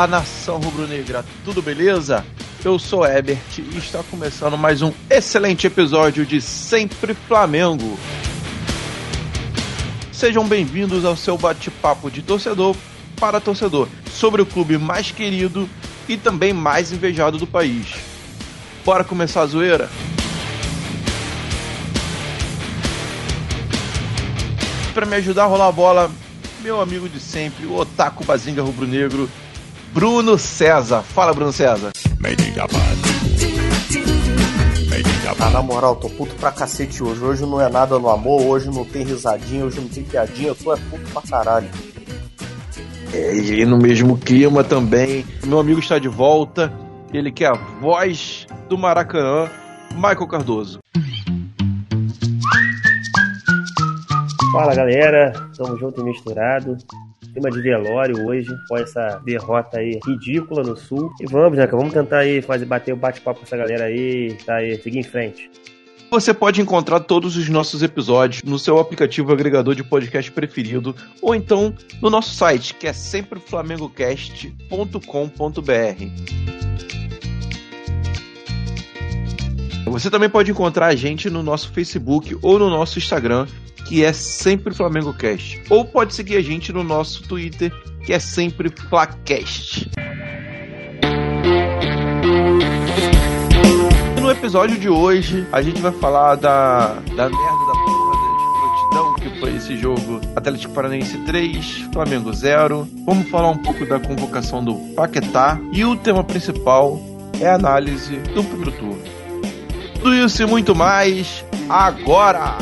Fala nação rubro-negra, tudo beleza? Eu sou Ebert e está começando mais um excelente episódio de Sempre Flamengo. Sejam bem-vindos ao seu bate-papo de torcedor para torcedor sobre o clube mais querido e também mais invejado do país. Bora começar a zoeira? Para me ajudar a rolar a bola, meu amigo de sempre, o Otaku Bazinga Rubro Negro, Bruno César. Fala, Bruno César. Ah, na moral, tô puto pra cacete hoje. Hoje não é nada no amor, hoje não tem risadinha, hoje não tem piadinha, eu tô é puto pra caralho. É, e no mesmo clima também, meu amigo está de volta. Ele que é a voz do Maracanã, Michael Cardoso. Fala galera, tamo junto e misturado. Clima de velório hoje, com essa derrota aí ridícula no sul. E vamos, né? Vamos tentar aí fazer bater o bate-papo com essa galera aí, tá aí, seguir em frente. Você pode encontrar todos os nossos episódios no seu aplicativo agregador de podcast preferido ou então no nosso site, que é sempreflamengocast.com.br. Você também pode encontrar a gente no nosso Facebook ou no nosso Instagram, que é sempre Flamengo Cast. Ou pode seguir a gente no nosso Twitter, que é sempre Flacast. No episódio de hoje, a gente vai falar da, da merda da porra da escrotidão que foi esse jogo Atlético Paranaense 3, Flamengo 0. Vamos falar um pouco da convocação do Paquetá. E o tema principal é a análise do primeiro turno. Tudo isso e muito mais agora!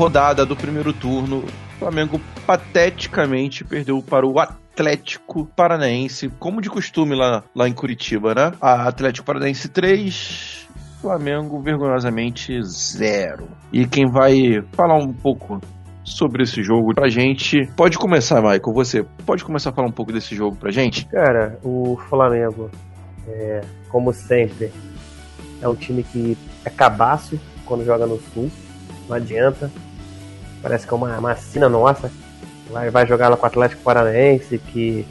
Rodada do primeiro turno, o Flamengo pateticamente perdeu para o Atlético Paranaense, como de costume lá, lá em Curitiba, né? A Atlético Paranaense 3, Flamengo vergonhosamente 0. E quem vai falar um pouco sobre esse jogo pra gente. Pode começar, Michael, você pode começar a falar um pouco desse jogo pra gente? Cara, o Flamengo, é, como sempre, é um time que é cabaço quando joga no Sul. Não adianta. Parece que é uma macina nossa. Vai, vai jogar lá com o Atlético Paranaense, que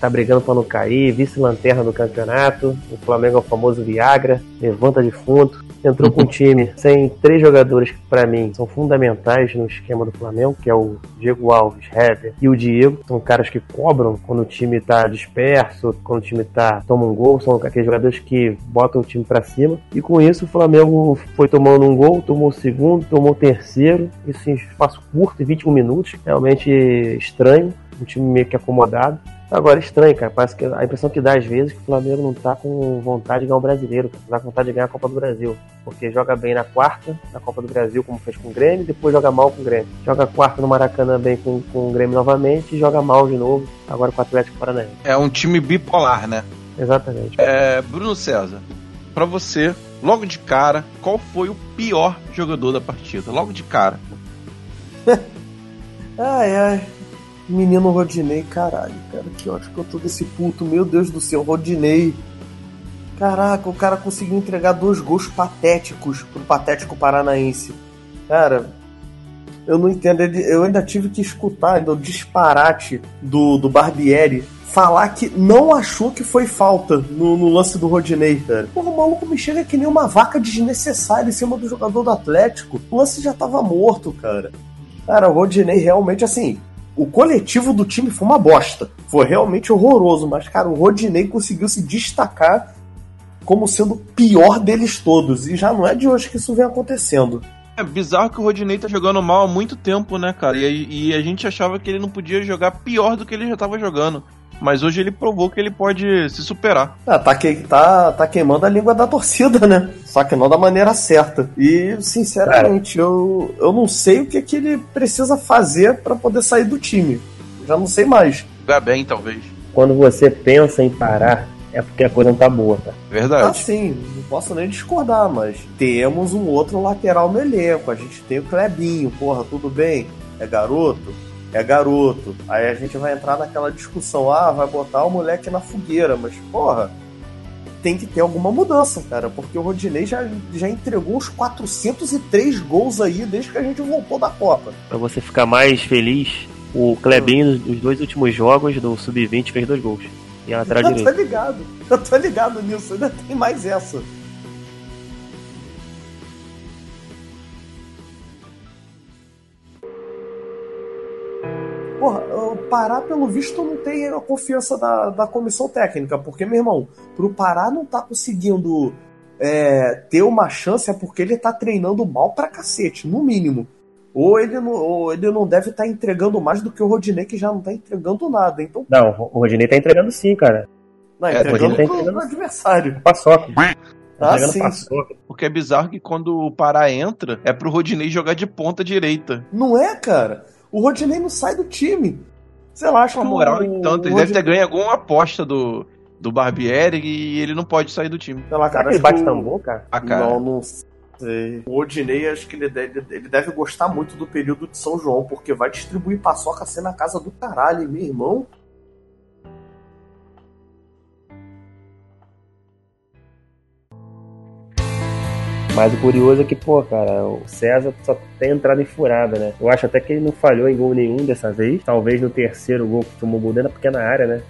tá brigando pra não cair, vice-lanterna do campeonato. O Flamengo é o famoso Viagra, levanta de fundo. Entrou com um time sem três jogadores que, pra mim, são fundamentais no esquema do Flamengo, que é o Diego Alves, Hever e o Diego. São caras que cobram quando o time tá disperso, quando o time tá toma um gol, são aqueles jogadores que botam o time pra cima. E com isso o Flamengo foi tomando um gol, tomou o segundo, tomou o terceiro, isso em espaço curto, 21 minutos. Realmente estranho, um time meio que acomodado. Agora, estranho, cara. Parece que a impressão que dá às vezes é que o Flamengo não tá com vontade de ganhar o brasileiro, cara. Tá com vontade de ganhar a Copa do Brasil. Porque joga bem na quarta, na Copa do Brasil, como fez com o Grêmio, depois joga mal com o Grêmio. Joga quarta no Maracanã bem com, com o Grêmio novamente e joga mal de novo, agora com o Atlético Paranaense. É um time bipolar, né? Exatamente. É, Bruno César, pra você, logo de cara, qual foi o pior jogador da partida? Logo de cara. Ai, ai. Menino Rodinei, caralho, cara, que ótimo que eu tô desse puto, meu Deus do céu, Rodinei. Caraca, o cara conseguiu entregar dois gols patéticos pro patético paranaense. Cara, eu não entendo, eu ainda tive que escutar ainda o disparate do, do Barbieri falar que não achou que foi falta no, no lance do Rodinei, cara. Porra, o maluco me chega que nem uma vaca desnecessária em cima do jogador do Atlético. O lance já tava morto, cara. Cara, o Rodinei realmente, assim, o coletivo do time foi uma bosta. Foi realmente horroroso, mas, cara, o Rodinei conseguiu se destacar como sendo o pior deles todos. E já não é de hoje que isso vem acontecendo. É bizarro que o Rodinei tá jogando mal há muito tempo, né, cara? E, e a gente achava que ele não podia jogar pior do que ele já tava jogando. Mas hoje ele provou que ele pode se superar. Ah, tá, que, tá, tá queimando a língua da torcida, né? Só que não da maneira certa. E, sinceramente, eu, eu não sei o que, que ele precisa fazer pra poder sair do time. Já não sei mais. Jogar bem, talvez. quando você pensa em parar, é porque a coisa não tá boa, tá? Verdade. Ah, sim, não posso nem discordar, mas temos um outro lateral no elenco. A gente tem o Clebinho, porra, tudo bem? É garoto? É garoto. Aí a gente vai entrar naquela discussão, ah, vai botar o moleque na fogueira, mas porra, tem que ter alguma mudança, cara, porque o Rodinei já, já entregou uns 403 gols aí desde que a gente voltou da Copa. Pra você ficar mais feliz, o Clebinho, nos dois últimos jogos do Sub-20, fez dois gols. E a lateral Eu tô direita. ligado, eu tô ligado nisso, ainda tem mais essa. Porra, o Pará, pelo visto, não tem a confiança da, da comissão técnica, porque, meu irmão, pro Pará não tá conseguindo é, ter uma chance é porque ele tá treinando mal pra cacete, no mínimo. Ou ele não, ou ele não deve estar entregando mais do que o Rodinei, que já não tá entregando nada. Então, Não, o Rodinei tá entregando sim, cara. não, É, entregando Rodinei tá pro, entregando- pro adversário. Paçoca. Tá Ah, sim. paçoca. Porque é bizarro que quando o Pará entra, é pro Rodinei jogar de ponta direita. Não é, cara? O Rodinei não sai do time. Sei lá, acho Com a que moral, o, então, ele o deve ter Rodinei- ganho alguma aposta do, do Barbieri e ele não pode sair do time. Sei lá, Será cara, que ele bate o- tambor, cara? Ah, cara. Não, não sei. O Odinei, acho que ele deve, ele deve gostar muito do período de São João, porque vai distribuir paçoca assim na casa do caralho, meu irmão. Mas o curioso é que, pô, cara, o César só tem entrado em furada, né? Eu acho até que ele não falhou em gol nenhum dessa vez. Talvez no terceiro gol que tomou gol dentro da pequena área, né?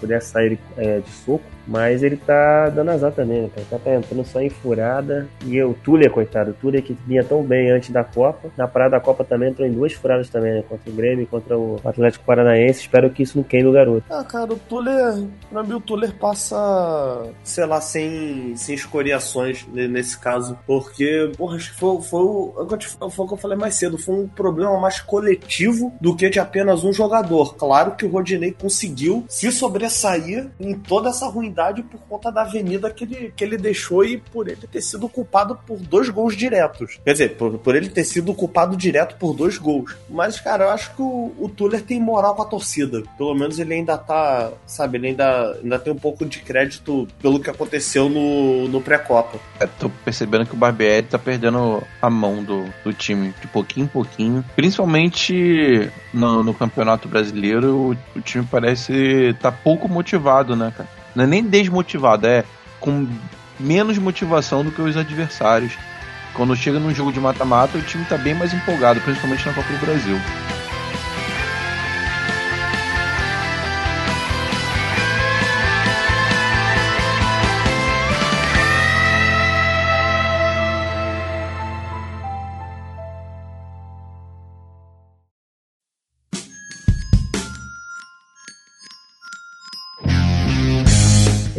Pudesse sair é, de soco. Mas ele tá dando azar também, né, cara? Tá, tá entrando só em furada. E o Tuller, coitado, o Tuller que vinha tão bem antes da Copa. Na parada da Copa também entrou em duas furadas também, né? Contra o Grêmio e contra o Atlético Paranaense. Espero que isso não queime o garoto. Ah, cara, o Tuller, pra mim o Tuller passa, sei lá, sem, sem escoriações ne- nesse caso. Porque, porra, acho que foi, foi, o, é foi o que eu falei mais cedo. Foi um problema mais coletivo do que de apenas um jogador. Claro que o Rodinei conseguiu se sobressair em toda essa ruindade por conta da avenida que ele, que ele deixou e por ele ter sido culpado por dois gols diretos. Quer dizer, por, por ele ter sido culpado direto por dois gols. Mas, cara, eu acho que o, o Tuller tem moral com a torcida. Pelo menos ele ainda tá, sabe, ele ainda, ainda tem um pouco de crédito pelo que aconteceu no, no pré-copa. É, tô percebendo que o Barbieri tá perdendo a mão do, do time de pouquinho em pouquinho. Principalmente no, no Campeonato Brasileiro, o, o time parece tá pouco motivado, né, cara? Não é nem desmotivado, é com menos motivação do que os adversários. Quando chega num jogo de mata-mata, o time tá bem mais empolgado, principalmente na Copa do Brasil.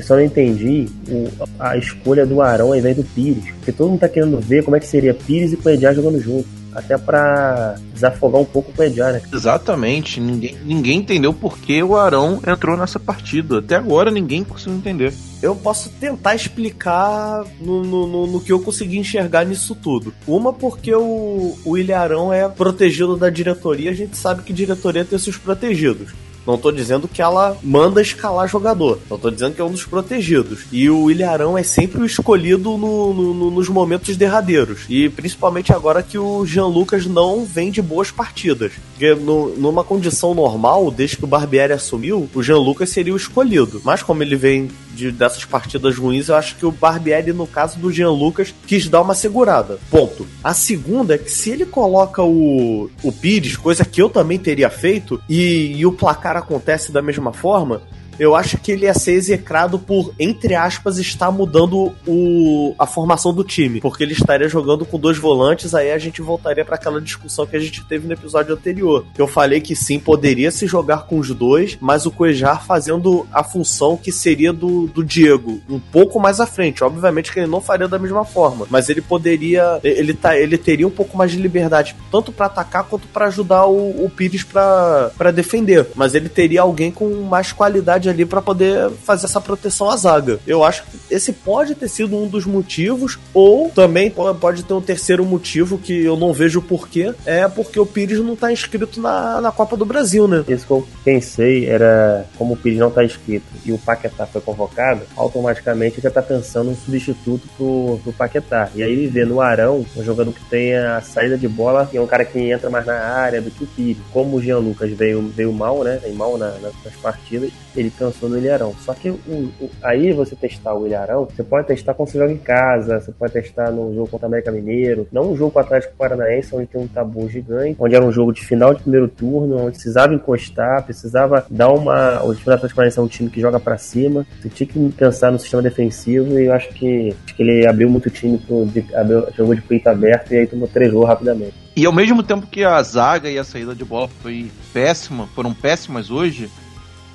Só não entendi o- a escolha do Arão ao invés do Pires. Porque todo mundo tá querendo ver como é que seria Pires e Coediar jogando junto. Até pra desafogar um pouco o Coediar, né? Exatamente, ninguém, ninguém entendeu por que o Arão entrou nessa partida. Até agora ninguém conseguiu entender. Eu posso tentar explicar no, no, no- no que eu consegui enxergar nisso tudo. Uma, porque o, o Ilharão é protegido da diretoria, a gente sabe que diretoria tem seus protegidos. Não tô dizendo que ela manda escalar jogador. Não tô dizendo que é um dos protegidos. E o Ilharão é sempre o escolhido no- no- no- nos momentos derradeiros. E principalmente agora que o Jean Lucas não vem de boas partidas. Porque numa condição normal, desde que o Barbieri assumiu, o Jean Lucas seria o escolhido. Mas como ele vem de- dessas partidas ruins, eu acho que o Barbieri, no caso do Jean Lucas, quis dar uma segurada. Ponto. A segunda é que se ele coloca o, o Pires, coisa que eu também teria feito, e, e o placar acontece da mesma forma, eu acho que ele ia ser execrado por, entre aspas, estar mudando o, a formação do time. Porque ele estaria jogando com dois volantes, aí a gente voltaria para aquela discussão que a gente teve no episódio anterior. Que eu falei que sim, poderia se jogar com os dois, mas o Cuejar fazendo a função que seria do, do Diego, um pouco mais à frente. Obviamente que ele não faria da mesma forma, mas ele poderia. Ele, tá, ele teria um pouco mais de liberdade, tanto para atacar quanto para ajudar o, o Pires para defender. Mas ele teria alguém com mais qualidade ali para poder fazer essa proteção à zaga. Eu acho que esse pode ter sido um dos motivos, ou também pode ter um terceiro motivo que eu não vejo porquê, é porque o Pires não tá inscrito na, na Copa do Brasil, né? Isso que eu pensei era, como o Pires não tá inscrito e o Paquetá foi convocado, automaticamente já tá pensando um substituto pro, pro Paquetá. E aí ele vê no Arão um jogador que tem a saída de bola e é um cara que entra mais na área do que o Pires. Como o Jean Lucas veio, veio mal, né? Vem mal na, nas partidas, ele pensou no Ilharão. Só que o, o, aí você testar o Ilharão, você pode testar quando você joga em casa, você pode testar no jogo contra o América Mineiro, não um jogo com o Atlético Paranaense, onde tem um tabu gigante, onde era um jogo de final de primeiro turno, onde precisava encostar, precisava dar uma. O time do Atlético Paranaense é um time que joga para cima, você tinha que pensar no sistema defensivo e eu acho que, acho que ele abriu muito o time, pro, de, abriu, jogou de peito aberto e aí tomou três gols rapidamente. E ao mesmo tempo que a zaga e a saída de bola foi péssima, foram péssimas hoje,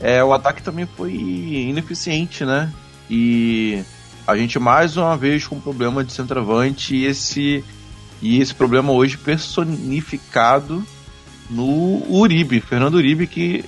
é, o ataque também foi ineficiente, né? E a gente mais uma vez com problema de centroavante e esse, e esse problema hoje personificado no Uribe, Fernando Uribe, que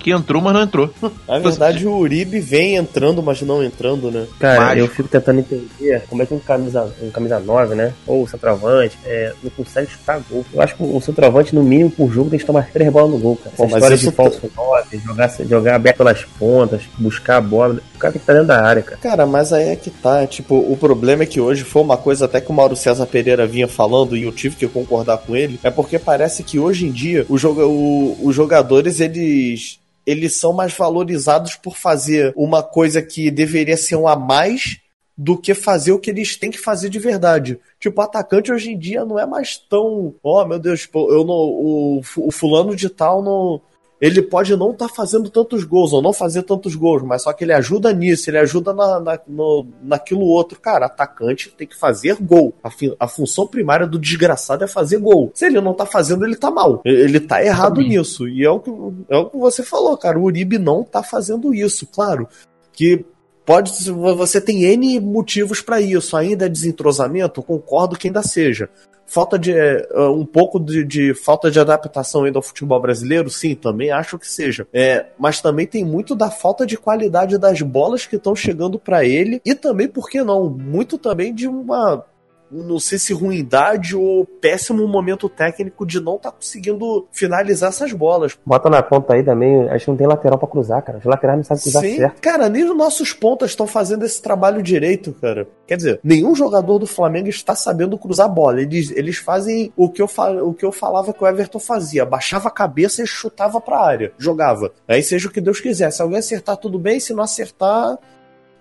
que entrou, mas não entrou. Na verdade, o Uribe vem entrando, mas não entrando, né? Cara, Mágico. eu fico tentando entender como é que um camisa, um camisa 9, né? Ou centroavante, é, não consegue chutar gol. Eu acho que um centroavante, no mínimo, por jogo, tem que tomar três bolas no gol, cara. Essa Pô, história de falso 9, jogar, jogar aberto pelas pontas, buscar a bola. O cara tem que estar dentro da área, cara. Cara, mas aí é que tá. Tipo, o problema é que hoje foi uma coisa até que o Mauro César Pereira vinha falando e eu tive que concordar com ele. É porque parece que hoje em dia o jogo, o, os jogadores, eles eles são mais valorizados por fazer uma coisa que deveria ser um a mais do que fazer o que eles têm que fazer de verdade. Tipo, o atacante hoje em dia não é mais tão, oh, meu Deus, eu não, o, o fulano de tal não, ele pode não estar tá fazendo tantos gols ou não fazer tantos gols, mas só que ele ajuda nisso, ele ajuda na, na, no, naquilo outro. Cara, atacante tem que fazer gol. A, fi, a, função primária do desgraçado é fazer gol. Se ele não tá fazendo, ele tá mal. Ele tá errado Também. nisso. E é o, que, é o que você falou, cara. O Uribe não tá fazendo isso, claro. Que pode você tem N motivos para isso. Ainda é desentrosamento, concordo que ainda seja falta de uh, um pouco de, de, falta de adaptação ainda ao futebol brasileiro, sim, também acho que seja. É, mas também tem muito da falta de qualidade das bolas que estão chegando para ele e também, por que não, muito também de uma não sei se ruindade ou péssimo momento técnico de não estar tá conseguindo finalizar essas bolas. Bota na conta aí também, a gente não tem lateral para cruzar, cara. Os laterais não sabem cruzar Sim, certo. Cara, nem os nossos pontas estão fazendo esse trabalho direito, cara. Quer dizer, nenhum jogador do Flamengo está sabendo cruzar a bola. Eles, eles fazem o que, eu o que eu falava que o Everton fazia. Baixava a cabeça e chutava pra área. Jogava. Aí seja o que Deus quiser. Se alguém acertar, tudo bem. Se não acertar,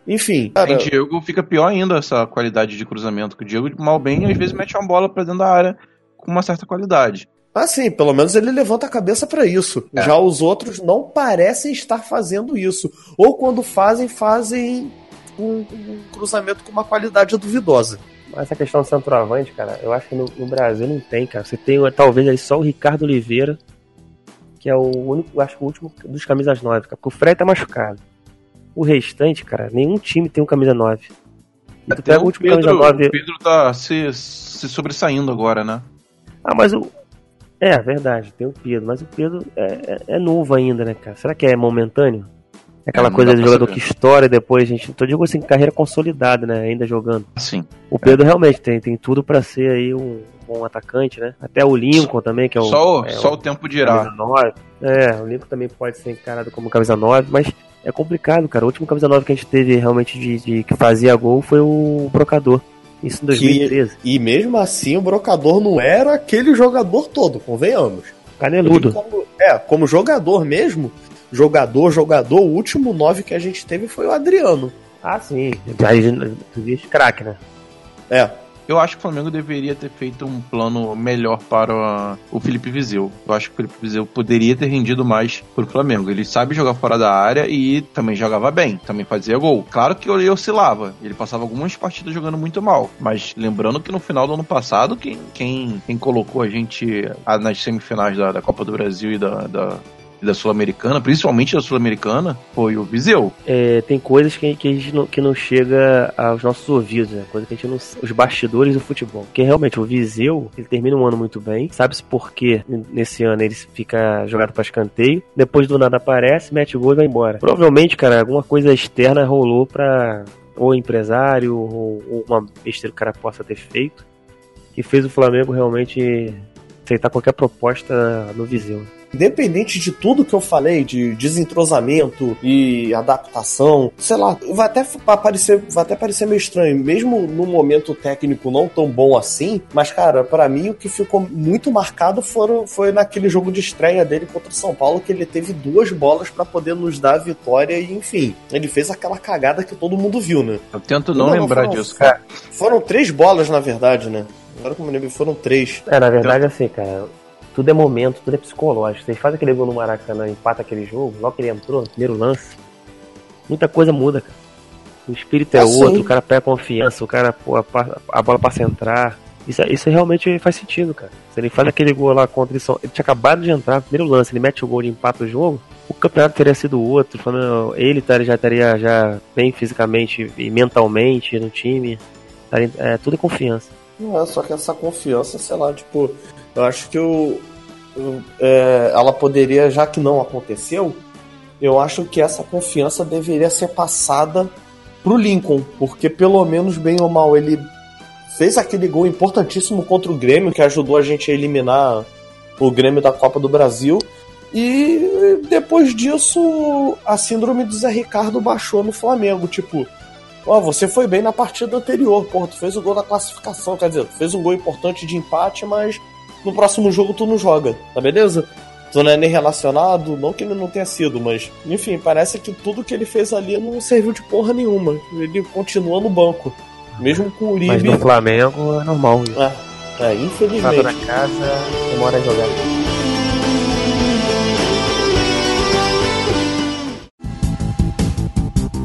enfim. Cara... Em Diego fica pior ainda essa qualidade de cruzamento, que o Diego, mal bem, às vezes mete uma bola pra dentro da área com uma certa qualidade. Ah, sim, pelo menos ele levanta a cabeça para isso. É. Já os outros não parecem estar fazendo isso. Ou quando fazem, fazem um, um cruzamento com uma qualidade duvidosa. Mas essa questão do centroavante, cara, eu acho que no, no, Brasil não tem, cara. Você tem talvez aí só o Ricardo Oliveira, que é o único, acho que o último dos camisas 9, porque o Fred tá machucado. O restante, cara, nenhum time tem um camisa 9. E tu pega o último Pedro, camisa 9. O Pedro tá se, se sobressaindo agora, né? Ah, mas o. É, verdade, tem o Pedro, mas o Pedro é, é, é novo ainda, né, cara? Será que é momentâneo? É aquela é, coisa de jogador saber. que estoura e depois gente. Tô digo assim, carreira consolidada, né? Ainda jogando. Sim. O Pedro é. realmente tem, tem tudo para ser aí um, um atacante, né? Até o Lincoln também, que é o. Só, é, só o, o tempo dirá. É, o Lincoln também pode ser encarado como camisa 9, mas é complicado, cara. O último camisa 9 que a gente teve realmente de, de que fazia gol foi o Brocador. Isso em 2013. Que, e mesmo assim o Brocador não era aquele jogador todo, convenhamos. Caneludo. Como, é, como jogador mesmo, jogador, jogador, o último 9 que a gente teve foi o Adriano. Ah, sim. Aí tu viste craque, né? É. Eu acho que o Flamengo deveria ter feito um plano melhor para o Felipe Vizeu. Eu acho que o Felipe Vizeu poderia ter rendido mais pro Flamengo. Ele sabe jogar fora da área e também jogava bem, também fazia gol. Claro que ele oscilava, ele passava algumas partidas jogando muito mal, mas lembrando que no final do ano passado, quem, quem, quem colocou a gente nas semifinais da, da Copa do Brasil e da, da da Sul-Americana, principalmente da Sul-Americana, foi o Viseu. É, tem coisas que, que a gente não, que não chega aos nossos ouvidos, né? Coisa que a gente não. Os bastidores do futebol. Porque realmente o Viseu, ele termina um ano muito bem. Sabe-se por quê nesse ano ele fica jogado para escanteio. Depois do nada aparece, mete gol e vai embora. Provavelmente, cara, alguma coisa externa rolou pra ou empresário ou, ou uma besteira que o cara possa ter feito que fez o Flamengo realmente aceitar qualquer proposta no Viseu. Independente de tudo que eu falei, de desentrosamento e adaptação, sei lá, vai até parecer, vai até parecer meio estranho, mesmo no momento técnico não tão bom assim, mas cara, para mim o que ficou muito marcado foram, foi naquele jogo de estreia dele contra o São Paulo, que ele teve duas bolas para poder nos dar a vitória e enfim, ele fez aquela cagada que todo mundo viu, né? Eu tento não, não lembrar foram, disso, cara. Foram três bolas, na verdade, né? Agora que eu me lembro, foram três. É, na verdade, assim, cara, tudo é momento, tudo é psicológico. Vocês fazem aquele gol no Maracanã, empata aquele jogo, logo que ele entrou, no primeiro lance, muita coisa muda, cara. O espírito é assim. outro, o cara pega confiança, o cara, pô, a, a bola passa a entrar. Isso, isso realmente faz sentido, cara. Se ele faz aquele gol lá contra ele, ele tinha acabado de entrar, primeiro lance, ele mete o gol de empate do jogo, o campeonato teria sido outro, falando, ele já estaria já bem fisicamente e mentalmente no time. É, tudo é confiança. Não é, só que essa confiança, sei lá, tipo, eu acho que o, é, ela poderia, já que não aconteceu, eu acho que essa confiança deveria ser passada pro Lincoln, porque pelo menos, bem ou mal, ele fez aquele gol importantíssimo contra o Grêmio, que ajudou a gente a eliminar o Grêmio da Copa do Brasil. E depois disso, a síndrome do Zé Ricardo baixou no Flamengo. Tipo, Ó, você foi bem na partida anterior, porra, tu fez o gol da classificação, quer dizer, tu fez um gol importante de empate, mas no próximo jogo tu não joga, tá beleza? Tu não é nem relacionado, não que ele não tenha sido, mas enfim, parece que tudo que ele fez ali não serviu de porra nenhuma. Ele continua no banco, mesmo com o Uribe. Mas no Flamengo é normal isso. É, é infelizmente. na casa, demora a jogar.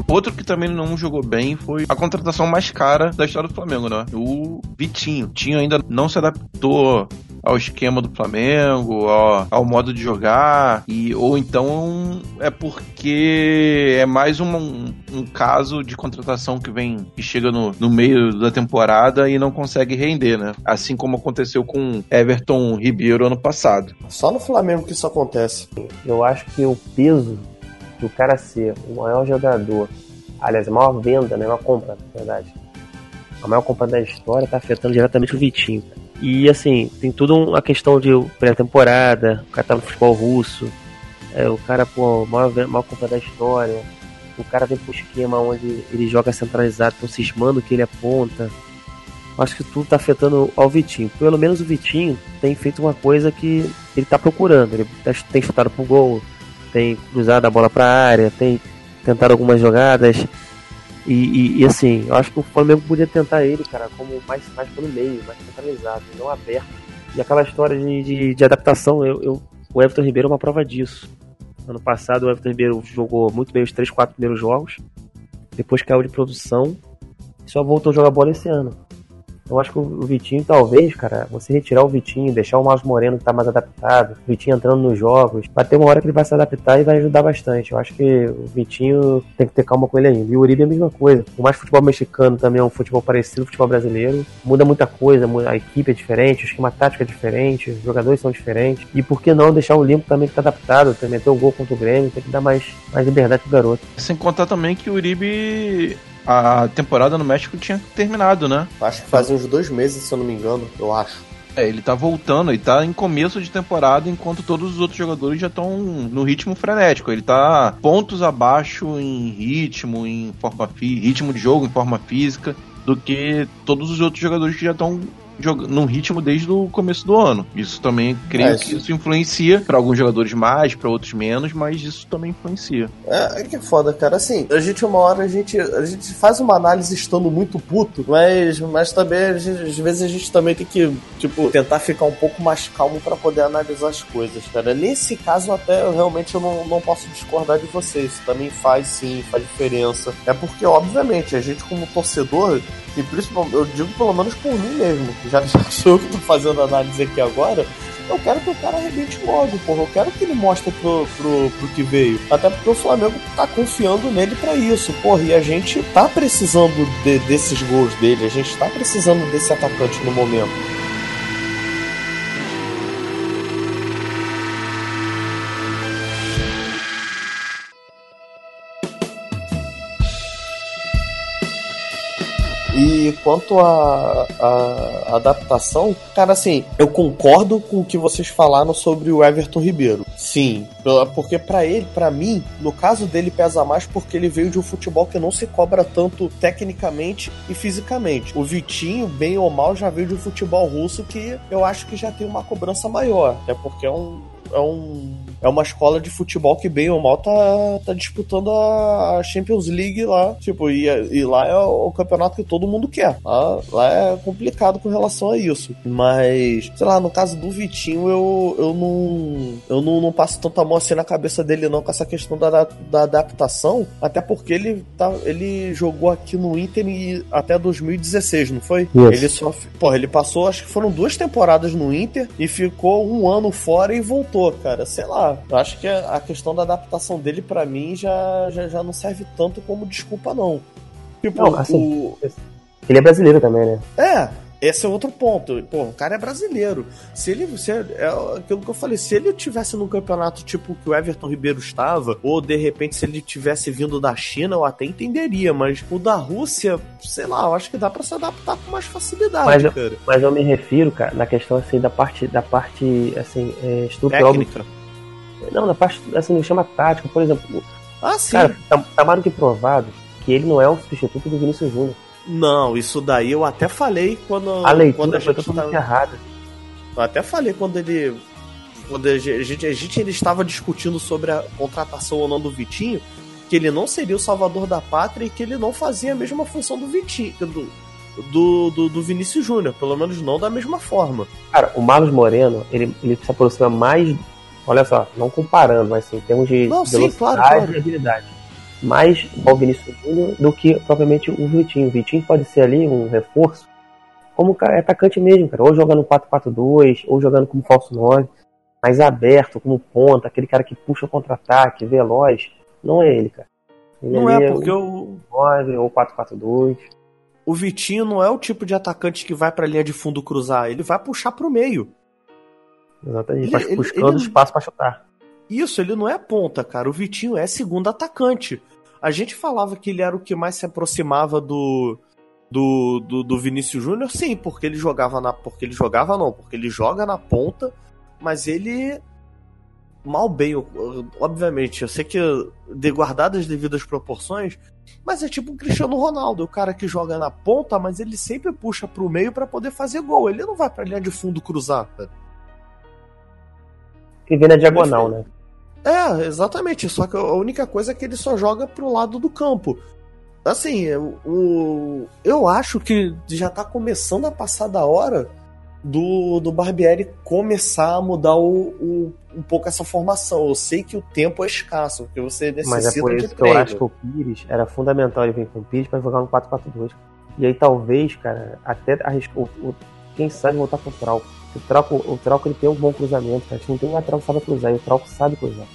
Outro que também não jogou bem foi a contratação mais cara da história do Flamengo, né? O Vitinho. Vitinho ainda não se adaptou ao esquema do Flamengo, ao, ao, modo de jogar, e ou então é porque é mais um, um, caso de contratação que vem que chega no, no, meio da temporada e não consegue render, né? Assim como aconteceu com Everton Ribeiro ano passado. Só no Flamengo que isso acontece. Eu acho que o peso do cara ser o maior jogador, aliás, a maior venda, né, maior compra, na verdade, a maior compra da história tá afetando diretamente o Vitinho. E assim, tem tudo uma questão de pré-temporada, o cara tá no futebol russo, é, o cara, pô, maior, maior compra da história, o cara vem pro esquema onde ele joga centralizado, estão cismando que ele aponta. Acho que tudo tá afetando ao Vitinho. Pelo menos o Vitinho tem feito uma coisa que ele tá procurando. Ele tem chutado pro gol, tem cruzado a bola para a área, tem tentado algumas jogadas. E, e, e, assim, eu acho que o Flamengo podia tentar ele, cara, como mais, mais pelo meio, mais centralizado, não aberto. E aquela história de, de, de adaptação, eu, eu, o Everton Ribeiro é uma prova disso. Ano passado o Everton Ribeiro jogou muito bem os 3, 4 primeiros jogos, depois caiu de produção e só voltou a jogar bola esse ano. Eu acho que o Vitinho, talvez, cara, você retirar o Vitinho, deixar o Marcos Moreno que tá mais adaptado, o Vitinho entrando nos jogos, vai ter uma hora que ele vai se adaptar e vai ajudar bastante. Eu acho que o Vitinho tem que ter calma com ele ainda. E o Uribe é a mesma coisa. Por mais futebol mexicano também é um futebol parecido ao futebol brasileiro, muda muita coisa, a equipe é diferente, o esquema tático é diferente, os jogadores são diferentes. E por que não deixar o Limpo também que tá adaptado, também ter o gol contra o Grêmio, tem que dar mais, mais liberdade pro garoto. Sem contar também que o Uribe a temporada no México tinha terminado, né? Acho que faz uns dois meses, se eu não me engano, eu acho. É, ele tá voltando, ele tá em começo de temporada, enquanto todos os outros jogadores já estão no ritmo frenético. Ele tá pontos abaixo em ritmo, em forma ritmo de jogo, em forma física, do que todos os outros jogadores que já estão num ritmo desde o começo do ano. Isso também, creio é, que isso influencia para alguns jogadores mais, para outros menos, mas isso também influencia. É, é que é foda, cara. Assim, a gente, uma hora, a gente, a gente faz uma análise estando muito puto, mas, mas também, gente, às vezes, a gente também tem que, tipo, tentar ficar um pouco mais calmo para poder analisar as coisas, cara. Nesse caso, até, eu, realmente, eu não, não posso discordar de vocês. Isso também faz, sim, faz diferença. É porque, obviamente, a gente, como torcedor, e principalmente, eu digo pelo menos por mim mesmo, já, sou eu que tô fazendo análise aqui agora, eu quero que o cara arrebente logo, porra. Eu quero que ele mostre pro, pro, pro que veio. Até porque o Flamengo tá confiando nele para isso, porra. E a gente tá precisando de, desses gols dele, a gente tá precisando desse atacante no momento. E quanto à adaptação, cara, assim, eu concordo com o que vocês falaram sobre o Everton Ribeiro. Sim, porque para ele, para mim, no caso dele pesa mais porque ele veio de um futebol que não se cobra tanto tecnicamente e fisicamente. O Vitinho, bem ou mal, já veio de um futebol russo que eu acho que já tem uma cobrança maior, até porque é um é um é uma escola de futebol que, bem ou mal, tá, tá disputando a Champions League lá. Tipo, e, e lá é o campeonato que todo mundo quer. Lá, lá é complicado com relação a isso. Mas, sei lá, no caso do Vitinho, eu, eu não. Eu não, não passo tanta mão assim na cabeça dele, não, com essa questão da, da adaptação. Até porque ele, tá, ele jogou aqui no Inter até 2016, não foi? Yes. Ele só. Porra, ele passou, acho que foram duas temporadas no Inter e ficou um ano fora e voltou, cara. Sei lá, eu acho que a questão da adaptação dele, para mim, já, já, já não serve tanto como desculpa, não. Tipo, não, assim, o... Ele é brasileiro também, né? É, esse é outro ponto. Pô, o cara é brasileiro. Se ele. Se, é, aquilo que eu falei, se ele tivesse num campeonato tipo que o Everton Ribeiro estava, ou de repente se ele tivesse vindo da China, eu até entenderia, mas o da Rússia, sei lá, eu acho que dá para se adaptar com mais facilidade, mas, cara. Mas eu me refiro, cara, na questão assim da parte da parte assim, é, estrutural Técnica. do não, na parte, assim, chama tática, por exemplo. Ah, sim. Cara, tá, tá mais do que provado que ele não é o substituto do Vinícius Júnior. Não, isso daí eu até falei quando a leitura quando a gente foi tava... errada. Eu até falei quando ele quando a gente, a gente ele estava discutindo sobre a contratação ou não do Vitinho, que ele não seria o salvador da pátria e que ele não fazia a mesma função do Vitinho, do, do, do, do Vinícius Júnior, pelo menos não da mesma forma. Cara, o Marlos Moreno, ele, ele se aproxima mais olha só, não comparando, mas sim, em termos de não, velocidade sim, claro, claro. e habilidade. Mais o Vinícius Júnior do que propriamente o Vitinho. O Vitinho pode ser ali um reforço como atacante mesmo, cara. Ou jogando 4-4-2, ou jogando como falso 9, mais aberto, como ponta, aquele cara que puxa contra-ataque, veloz. Não é ele, cara. Ele não é, porque o. 9 ou 4-4-2. O Vitinho não é o tipo de atacante que vai pra linha de fundo cruzar, ele vai puxar pro meio. Exatamente, ele, buscando ele, espaço para chutar. Isso, ele não é ponta, cara. O Vitinho é segundo atacante. A gente falava que ele era o que mais se aproximava do do, do, do Vinícius Júnior, sim, porque ele jogava na porque ele jogava não, porque ele joga na ponta, mas ele mal bem, obviamente, eu sei que de guardadas as devidas proporções, mas é tipo o Cristiano Ronaldo, o cara que joga na ponta, mas ele sempre puxa pro meio para poder fazer gol. Ele não vai pra linha de fundo cruzar, cara que vem na diagonal, né? É, exatamente. Só que a única coisa é que ele só joga pro lado do campo. Assim, o, eu acho que já tá começando a passar da hora do, do Barbieri começar a mudar o, o, um pouco essa formação. Eu sei que o tempo é escasso, porque você necessita Mas é por isso que treino. eu acho que o Pires era fundamental ele vir com o Pires para jogar um 4-4-2. E aí talvez, cara, até arriscou, quem sabe voltar com o Trauco. O Trauco, o Trauco ele tem um bom cruzamento, cara. A gente não tem um lateral que sabe cruzar, e o Trauco sabe cruzar.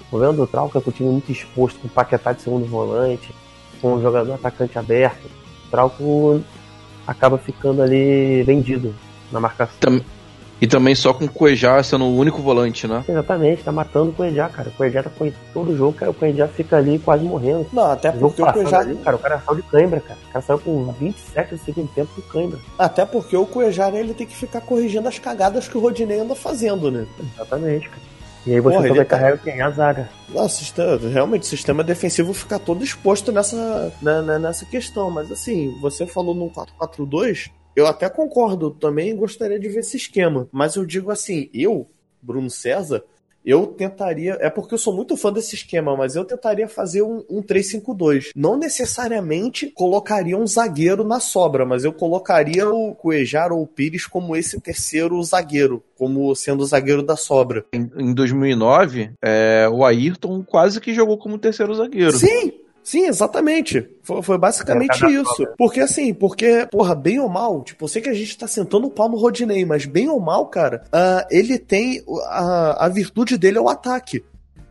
O problema do Trauco é que o time muito exposto, com o Paquetá de segundo volante, com o jogador atacante aberto. O Trauco acaba ficando ali vendido na marcação. Tam e também só com o Cuejá sendo o único volante, né? Exatamente, tá matando o Cuejá, cara. O Cuejá tá com todo jogo, cara. O Cuejá fica ali quase morrendo. Não, até porque o, o Cuejá. Ali, cara, o cara saiu de cãibra, cara. O cara saiu com 27 no segundo tempo de cãibra. Até porque o Cuejá, ele tem que ficar corrigindo as cagadas que o Rodinei anda fazendo, né? Exatamente, cara. E aí você Porra, sobrecarrega tá... quem? A zaga. Não, sistema, realmente, o sistema defensivo fica todo exposto nessa, na, na, nessa questão. Mas assim, você falou no 4-4-2, eu até concordo, também gostaria de ver esse esquema. Mas eu digo assim, eu, Bruno César, eu tentaria. É porque eu sou muito fã desse esquema, mas eu tentaria fazer um, um 3-5-2. Não necessariamente colocaria um zagueiro na sobra, mas eu colocaria o Cuejar ou o Pires como esse terceiro zagueiro, como sendo o zagueiro da sobra. Em, em 2009, é, o Ayrton quase que jogou como terceiro zagueiro. Sim, Sim, exatamente. Foi, foi basicamente isso. Porque assim, porque, porra, bem ou mal, tipo, eu sei que a gente tá sentando o pau no Rodinei, mas bem ou mal, cara, uh, ele tem. A, a virtude dele é o ataque.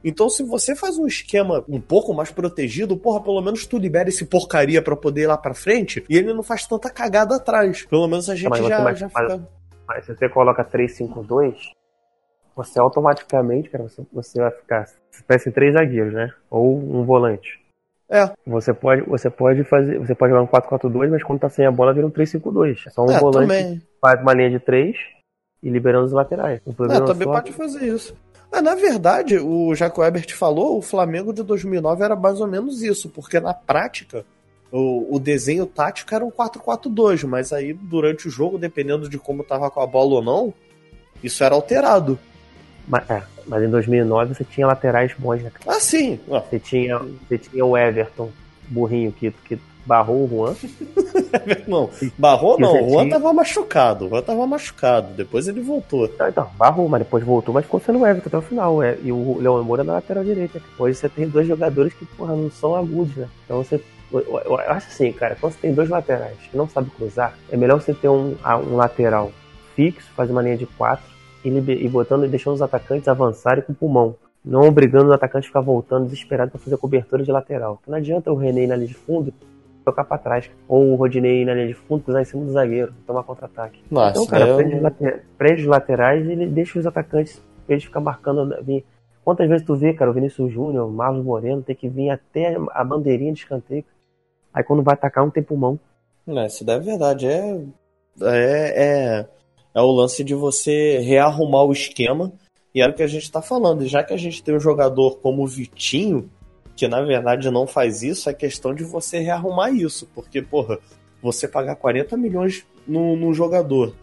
Então, se você faz um esquema um pouco mais protegido, porra, pelo menos tu libera esse porcaria para poder ir lá pra frente e ele não faz tanta cagada atrás. Pelo menos a gente mas já, mas, já fica. Mas, mas se você coloca 3-5-2, você automaticamente, cara, você, você vai ficar. Você pensa em três zagueiros, né? Ou um volante. É. Você pode, você pode fazer. Você pode jogar um 4-4-2, mas quando tá sem a bola vira um 3-5-2. É só um é, volante também. faz uma linha de 3 e liberando os laterais. O é, também só... pode fazer isso. Ah, na verdade, o Jaco Ebert falou, o Flamengo de 2009 era mais ou menos isso, porque na prática o, o desenho tático era um 4-4-2, mas aí durante o jogo, dependendo de como tava com a bola ou não, isso era alterado. Mas, é, mas em 2009 você tinha laterais bons, né? Ah, sim! Você tinha, você tinha o Everton, burrinho, que, que barrou o Juan. não, barrou não, o Juan tava machucado, o Juan tava machucado, depois ele voltou. Então, então, barrou, mas depois voltou, mas ficou sendo o Everton até o final, é, e o Leão Moura na lateral direita. Hoje você tem dois jogadores que, porra, não são agudos, né? Então você eu, eu acho assim, cara, quando você tem dois laterais que não sabe cruzar, é melhor você ter um, um lateral fixo, fazer uma linha de quatro, e, e botando e deixando os atacantes avançarem com o pulmão. Não obrigando os atacantes a ficar voltando desesperado para fazer cobertura de lateral. Não adianta o René na linha de fundo tocar para trás. Ou o Rodinei na linha de fundo cruzar em cima do zagueiro, tomar contra-ataque. Então, cara, eu... prende, os later... prende os laterais e ele deixa os atacantes eles ficar marcando. Quantas vezes tu vê, cara, o Vinícius Júnior, o Marlos Moreno, tem que vir até a bandeirinha de escanteio. Aí quando vai atacar, não tem pulmão. É, isso daí é verdade. É, é, é é o lance de você rearrumar o esquema. E é o que a gente está falando. Já que a gente tem um jogador como o Vitinho, que na verdade não faz isso, é questão de você rearrumar isso. Porque, porra, você pagar 40 milhões num, num jogador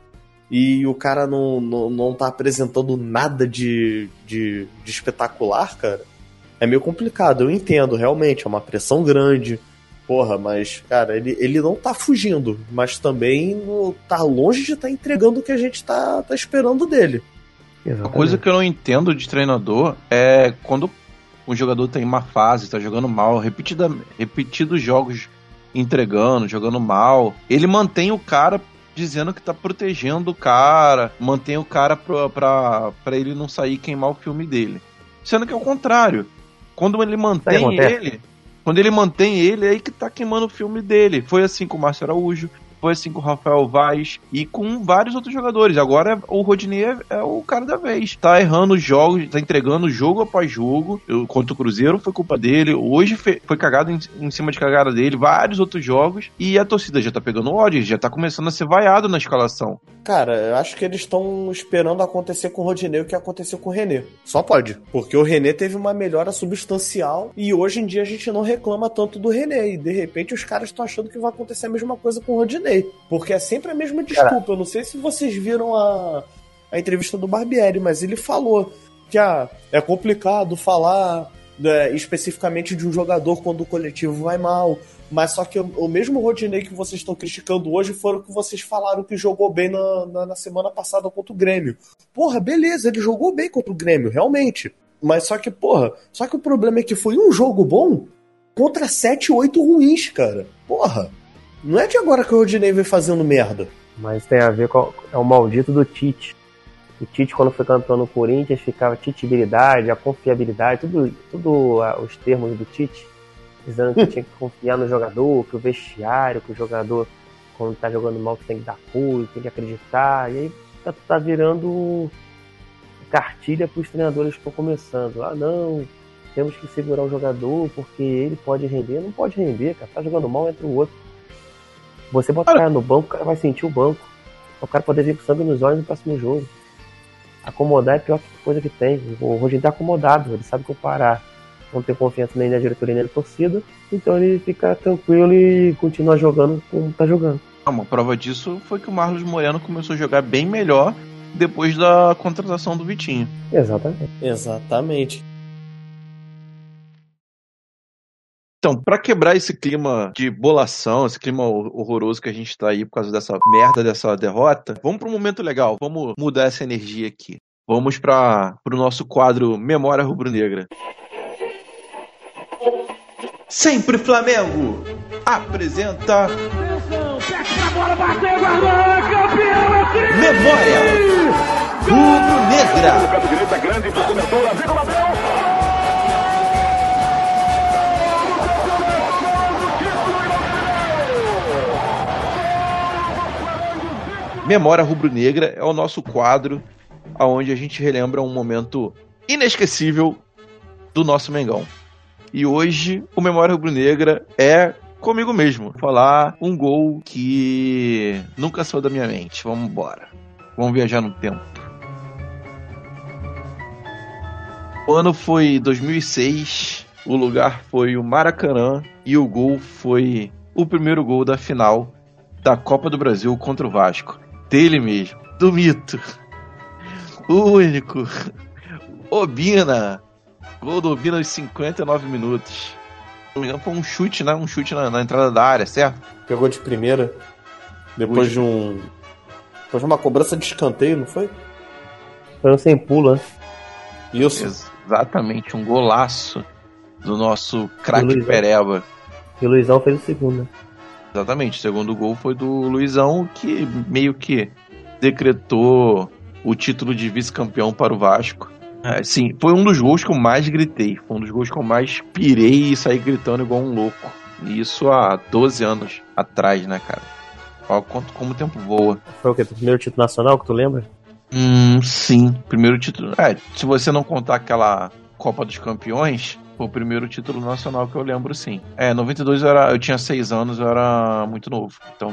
e o cara não, não, não tá apresentando nada de, de, de espetacular, cara, é meio complicado. Eu entendo, realmente, é uma pressão grande porra, mas, cara, ele, ele não tá fugindo, mas também no, tá longe de estar tá entregando o que a gente tá, tá esperando dele. Exatamente. A coisa que eu não entendo de treinador é quando um jogador tem uma fase, tá jogando mal, repetida, repetidos jogos entregando, jogando mal, ele mantém o cara dizendo que tá protegendo o cara, mantém o cara pra, pra, pra ele não sair queimar o filme dele. Sendo que é o contrário. Quando ele mantém ele, quando ele mantém ele, é aí que tá queimando o filme dele. Foi assim com o Márcio Araújo, assim com o Rafael Vaz e com vários outros jogadores. Agora o Rodinei é, é, o cara da vez. Tá errando os jogos, tá entregando jogo após jogo. Eu, contra o Cruzeiro foi culpa dele. Hoje foi, foi cagado em, em, cima de cagada dele, vários outros jogos. E a torcida já tá pegando ódio, já tá começando a ser vaiado na escalação. Cara, eu acho que eles estão esperando acontecer com o Rodinei o que aconteceu com o René. Só pode. Porque o René teve uma melhora substancial e hoje em dia a gente não reclama tanto do René. E de repente os caras estão achando que vai acontecer a mesma coisa com o Rodinei. Porque é sempre a mesma desculpa. Eu não sei se vocês viram a, a entrevista do Barbieri, mas ele falou que ah, é complicado falar né, especificamente de um jogador quando o coletivo vai mal. Mas só que o, mesmo Rodinei que vocês estão criticando hoje foram que vocês falaram que jogou bem na, na, na, semana passada contra o Grêmio. Porra, beleza, ele jogou bem contra o Grêmio, realmente. Mas só que, porra, só que o problema é que foi um jogo bom contra 7, 8 ruins, cara. Porra. Não é de agora que o Rodinei vem fazendo merda. Mas tem a ver com é o maldito do Tite. O Tite, quando foi campeão no Corinthians, ficava titibilidade, a confiabilidade, tudo, tudo ah, os termos do Tite, dizendo que tinha que confiar no jogador, que o vestiário, que o jogador, quando tá jogando mal, tem que dar apoio, tem que acreditar. E aí tá, tá virando cartilha para os treinadores que estão começando. Ah, não, temos que segurar o jogador porque ele pode render. Não pode render, cara. Tá jogando mal, entra o outro. Você bota o cara no banco, o cara vai sentir o banco. O cara poder vir com sangue nos olhos no próximo jogo. Acomodar é a pior coisa que tem. O Rogério tá acomodado, ele sabe que o Pará não tem confiança nem na diretoria nem na torcida, então ele fica tranquilo e continua jogando como tá jogando. Uma prova disso foi que o Marlos Moreno começou a jogar bem melhor depois da contratação do Vitinho. Exatamente. Exatamente. Então, para quebrar esse clima de bolação, esse clima horroroso que a gente tá aí por causa dessa merda dessa derrota, vamos para um momento legal. Vamos mudar essa energia aqui. Vamos para o nosso quadro Memória Rubro-Negra. Sempre Flamengo apresenta. Memória Rubro Negra. Memória Rubro-Negra é o nosso quadro onde a gente relembra um momento inesquecível do nosso Mengão. E hoje o Memória Rubro-Negra é comigo mesmo. Falar um gol que nunca saiu da minha mente. Vamos embora. Vamos viajar no tempo. O ano foi 2006, o lugar foi o Maracanã e o gol foi o primeiro gol da final da Copa do Brasil contra o Vasco. Dele mesmo, do mito. O único. Obina. Gol do Obina aos 59 minutos. Não me engano, foi um chute, né? Um chute na, na entrada da área, certo? Pegou de primeira. Depois Ui. de um. Depois de uma cobrança de escanteio, não foi? Foi um sem pulo, né? Isso. Exatamente, um golaço do nosso craque. Pereba. E o Luizão fez o segundo, né? Exatamente, o segundo gol foi do Luizão, que meio que decretou o título de vice-campeão para o Vasco. É, sim, foi um dos gols que eu mais gritei. Foi um dos gols que eu mais pirei e saí gritando igual um louco. E isso há 12 anos atrás, né, cara? Olha quanto, como o tempo voa. Foi o quê? O primeiro título nacional que tu lembra? Hum, sim. Primeiro título. É, se você não contar aquela Copa dos Campeões, foi o primeiro título nacional que eu lembro, sim. É, 92 eu, era, eu tinha 6 anos, eu era muito novo. Então,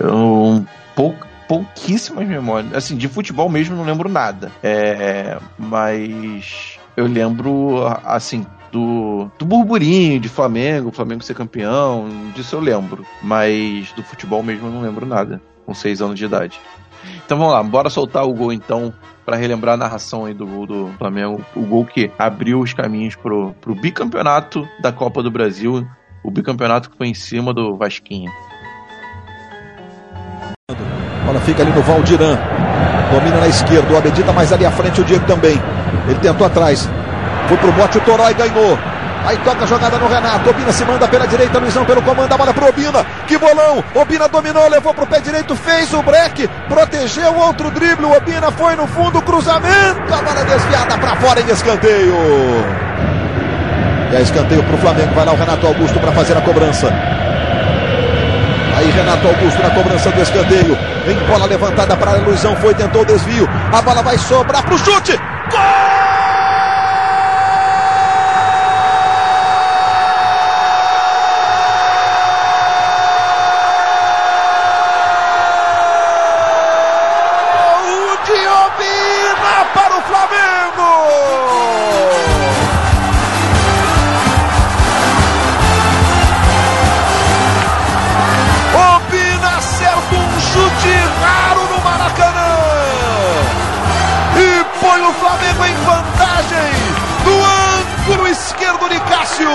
eu. Pou, pouquíssimas memórias. Assim, de futebol mesmo não lembro nada. É, mas. Eu lembro, assim. Do, do burburinho de Flamengo, Flamengo ser campeão, disso eu lembro. Mas do futebol mesmo eu não lembro nada, com 6 anos de idade. Então vamos lá, bora soltar o gol então, pra relembrar a narração aí do gol do Flamengo. O gol que abriu os caminhos pro, pro bicampeonato da Copa do Brasil. O bicampeonato que foi em cima do Vasquinho. Bola fica ali no Valdiran. Domina na esquerda. O Abedita mais ali à frente. O Diego também. Ele tentou atrás. Foi pro bote. O Torói ganhou. Aí toca a jogada no Renato. Obina se manda pela direita. Luizão pelo comando. A bola pro Obina. Que bolão. Obina dominou. Levou pro pé direito. Fez o break. Protegeu outro drible. O Obina foi no fundo. Cruzamento. A bola desviada pra fora em escanteio. E é escanteio pro Flamengo. Vai lá o Renato Augusto para fazer a cobrança. Aí Renato Augusto na cobrança do escanteio. Vem bola levantada para Luizão. Foi, tentou o desvio. A bola vai sobrar pro chute. Gol chute raro no Maracanã. E põe o Flamengo em vantagem do ângulo esquerdo de Cássio.